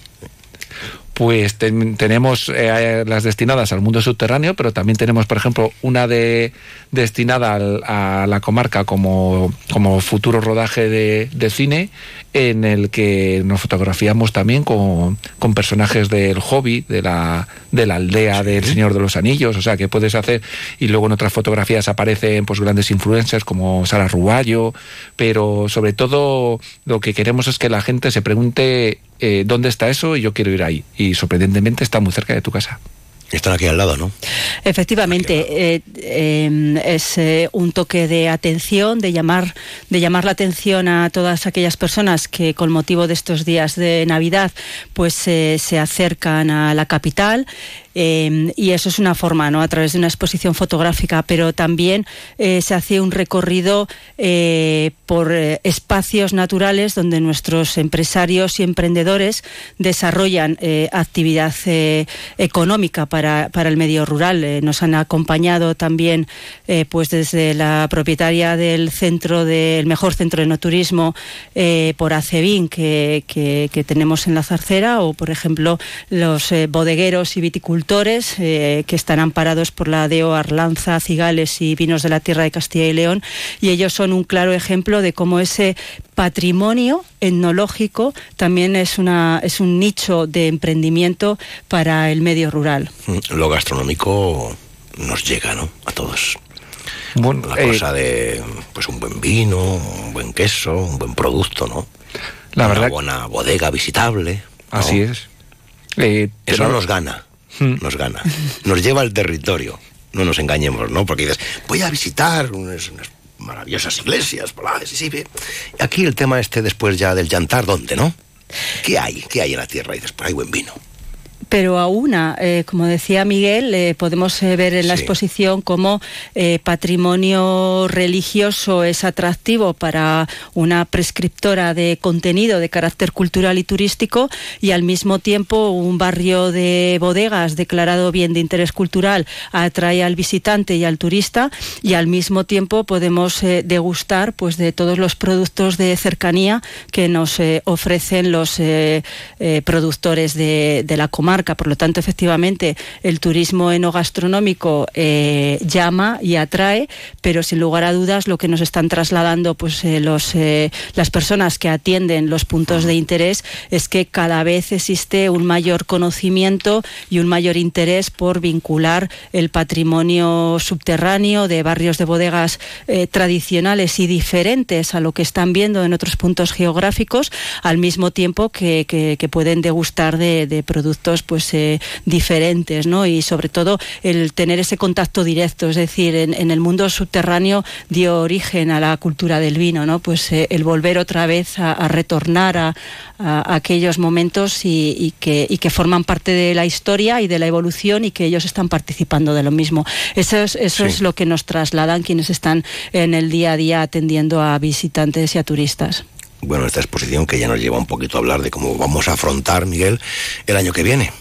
Pues tenemos eh, las destinadas al mundo subterráneo, pero también tenemos, por ejemplo, una de destinada a la comarca como, como futuro rodaje de, cine, en el que nos fotografiamos también con, con personajes del hobby, de la, de la aldea del Señor de los Anillos, o sea, que puedes hacer, y luego en otras fotografías aparecen pues grandes influencers como Sara Ruballo, pero sobre todo lo que queremos es que la gente se pregunte eh, dónde está eso y yo quiero ir ahí. Y sorprendentemente está muy cerca de tu casa. Están aquí al lado, ¿no? Efectivamente, eh, em, es eh, un toque de atención, de llamar, de llamar la atención a todas aquellas personas que con motivo de estos días de Navidad, pues se acercan a la capital Em, y eso es una forma, ¿no? A través de una exposición fotográfica, pero también eh, se hace un recorrido eh, por eh, espacios naturales donde nuestros empresarios y emprendedores desarrollan actividad económica para, para, el medio rural. nos han acompañado también, pues desde la propietaria del centro del mejor centro de no turismo por Acebin que, que, que, tenemos en la Zarcera, o por ejemplo los bodegueros y viticultores eh, que están amparados por la DEO Arlanza, Cigales y Vinos de la Tierra de Castilla y León, y ellos son un claro ejemplo de cómo ese patrimonio etnológico también es, una, es un nicho de emprendimiento para el medio rural. Mm, lo gastronómico nos llega, ¿no? A todos. Bueno, la eh, cosa de pues un buen vino, un buen queso, un buen producto, ¿no? La Una verdad. buena bodega visitable. Así es. Eh, Eso nos gana. Hmm. nos gana. Nos lleva al territorio. No nos engañemos, ¿no? Porque dices, voy a visitar unas, maravillosas iglesias, y Aquí el tema este después ya del llantar, ¿dónde, no? ¿Qué hay? ¿Qué hay en la tierra? Y después hay buen vino pero a una, eh, como decía Miguel, eh, podemos eh, ver en la exposición cómo patrimonio religioso es atractivo para una prescriptora de contenido de carácter cultural y turístico y al mismo tiempo un barrio de bodegas declarado bien de interés cultural atrae al visitante y al turista y al mismo tiempo podemos degustar pues de todos los productos de cercanía que nos ofrecen los productores de la comarca por lo tanto, efectivamente, el turismo enogastronómico eh, llama y atrae, pero sin lugar a dudas lo que nos están trasladando pues, eh, los, eh, las personas que atienden los puntos de interés es que cada vez existe un mayor conocimiento y un mayor interés por vincular el patrimonio subterráneo de barrios de bodegas tradicionales y diferentes a lo que están viendo en otros puntos geográficos, al mismo tiempo que, pueden degustar de, de productos pues eh, diferentes, ¿no? Y sobre todo el tener ese contacto directo, es decir, en, el mundo subterráneo dio origen a la cultura del vino, ¿no? Pues eh, el volver otra vez a, retornar a, aquellos momentos y, que, que forman parte de la historia y de la evolución y que ellos están participando de lo mismo. Eso es, eso es lo que nos trasladan quienes están en el día a día atendiendo a visitantes y a turistas bueno, esta exposición que ya nos lleva un poquito a hablar de cómo vamos a afrontar, Miguel, el año que viene.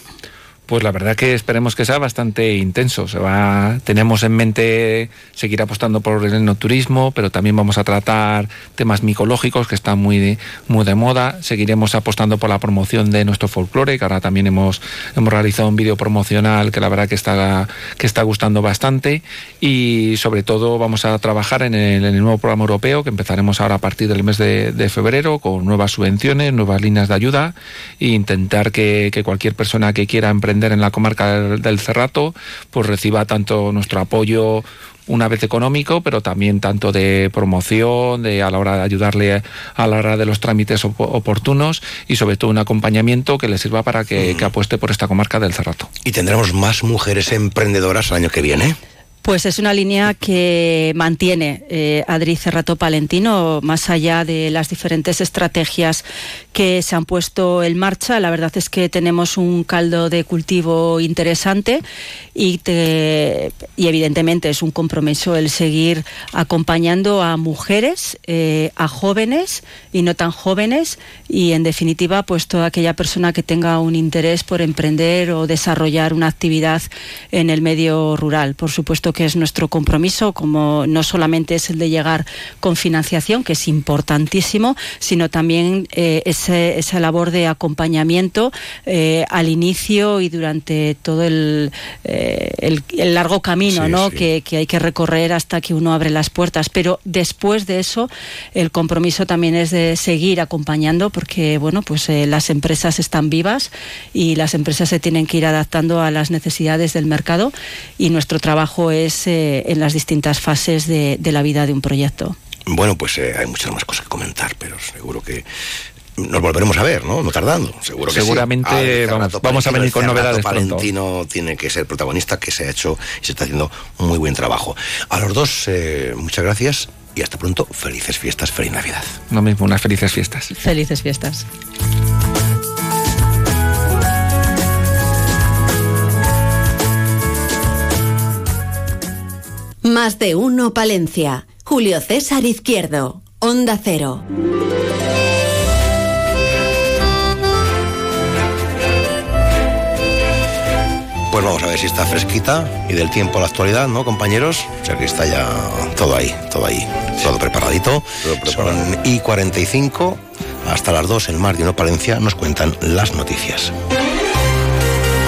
Pues la verdad que esperemos que sea bastante intenso. Se va, tenemos en mente seguir apostando por el enoturismo, pero también vamos a tratar temas micológicos que están muy de, muy de moda. Seguiremos apostando por la promoción de nuestro folclore, que ahora también hemos, hemos realizado un vídeo promocional que la verdad que está, que está gustando bastante. Y sobre todo vamos a trabajar en el, nuevo programa europeo que empezaremos ahora a partir del mes de, febrero con nuevas subvenciones, nuevas líneas de ayuda e intentar que, que cualquier persona que quiera emprender en la comarca del, Cerrato, pues reciba tanto nuestro apoyo una vez económico, pero también tanto de promoción, de a la hora de ayudarle a la hora de los trámites oportunos y sobre todo un acompañamiento que le sirva para que, que apueste por esta comarca del Cerrato. ¿Y tendremos más mujeres emprendedoras el año que viene? Pues es una línea que mantiene eh, Adri Cerrato Palentino, más allá de las diferentes estrategias que se han puesto en marcha. La verdad es que tenemos un caldo de cultivo interesante y, y evidentemente es un compromiso el seguir acompañando a mujeres, eh, a jóvenes y no tan jóvenes y en definitiva pues toda aquella persona que tenga un interés por emprender o desarrollar una actividad en el medio rural. Por supuesto cierto que es nuestro compromiso, como no solamente es el de llegar con financiación, que es importantísimo, sino también eh, esa labor de acompañamiento eh, al inicio y durante todo el, el, largo camino ¿no? Que, que hay que recorrer hasta que uno abre las puertas. Pero después de eso, el compromiso también es de seguir acompañando, porque bueno, pues las empresas están vivas y las empresas se tienen que ir adaptando a las necesidades del mercado y nuestro trabajo es eh, en las distintas fases de, la vida de un proyecto. Bueno, pues eh, hay muchas más cosas que comentar, pero seguro que nos volveremos a ver, ¿no? No tardando, seguro que Seguramente vamos, a venir con novedades Palentino tiene que ser protagonista, que se ha hecho y se está haciendo muy buen trabajo. A los dos, eh, muchas gracias y hasta pronto. Felices fiestas, feliz Navidad. Lo mismo, unas felices fiestas. Felices fiestas. Más de uno Palencia. Julio César Izquierdo. Onda Cero. Pues vamos a ver si está fresquita y del tiempo a la actualidad, ¿no, compañeros? O sea que está ya todo ahí, todo ahí, todo preparadito. Son y 45 hasta las 2 en Mar de Uno Palencia nos cuentan las noticias.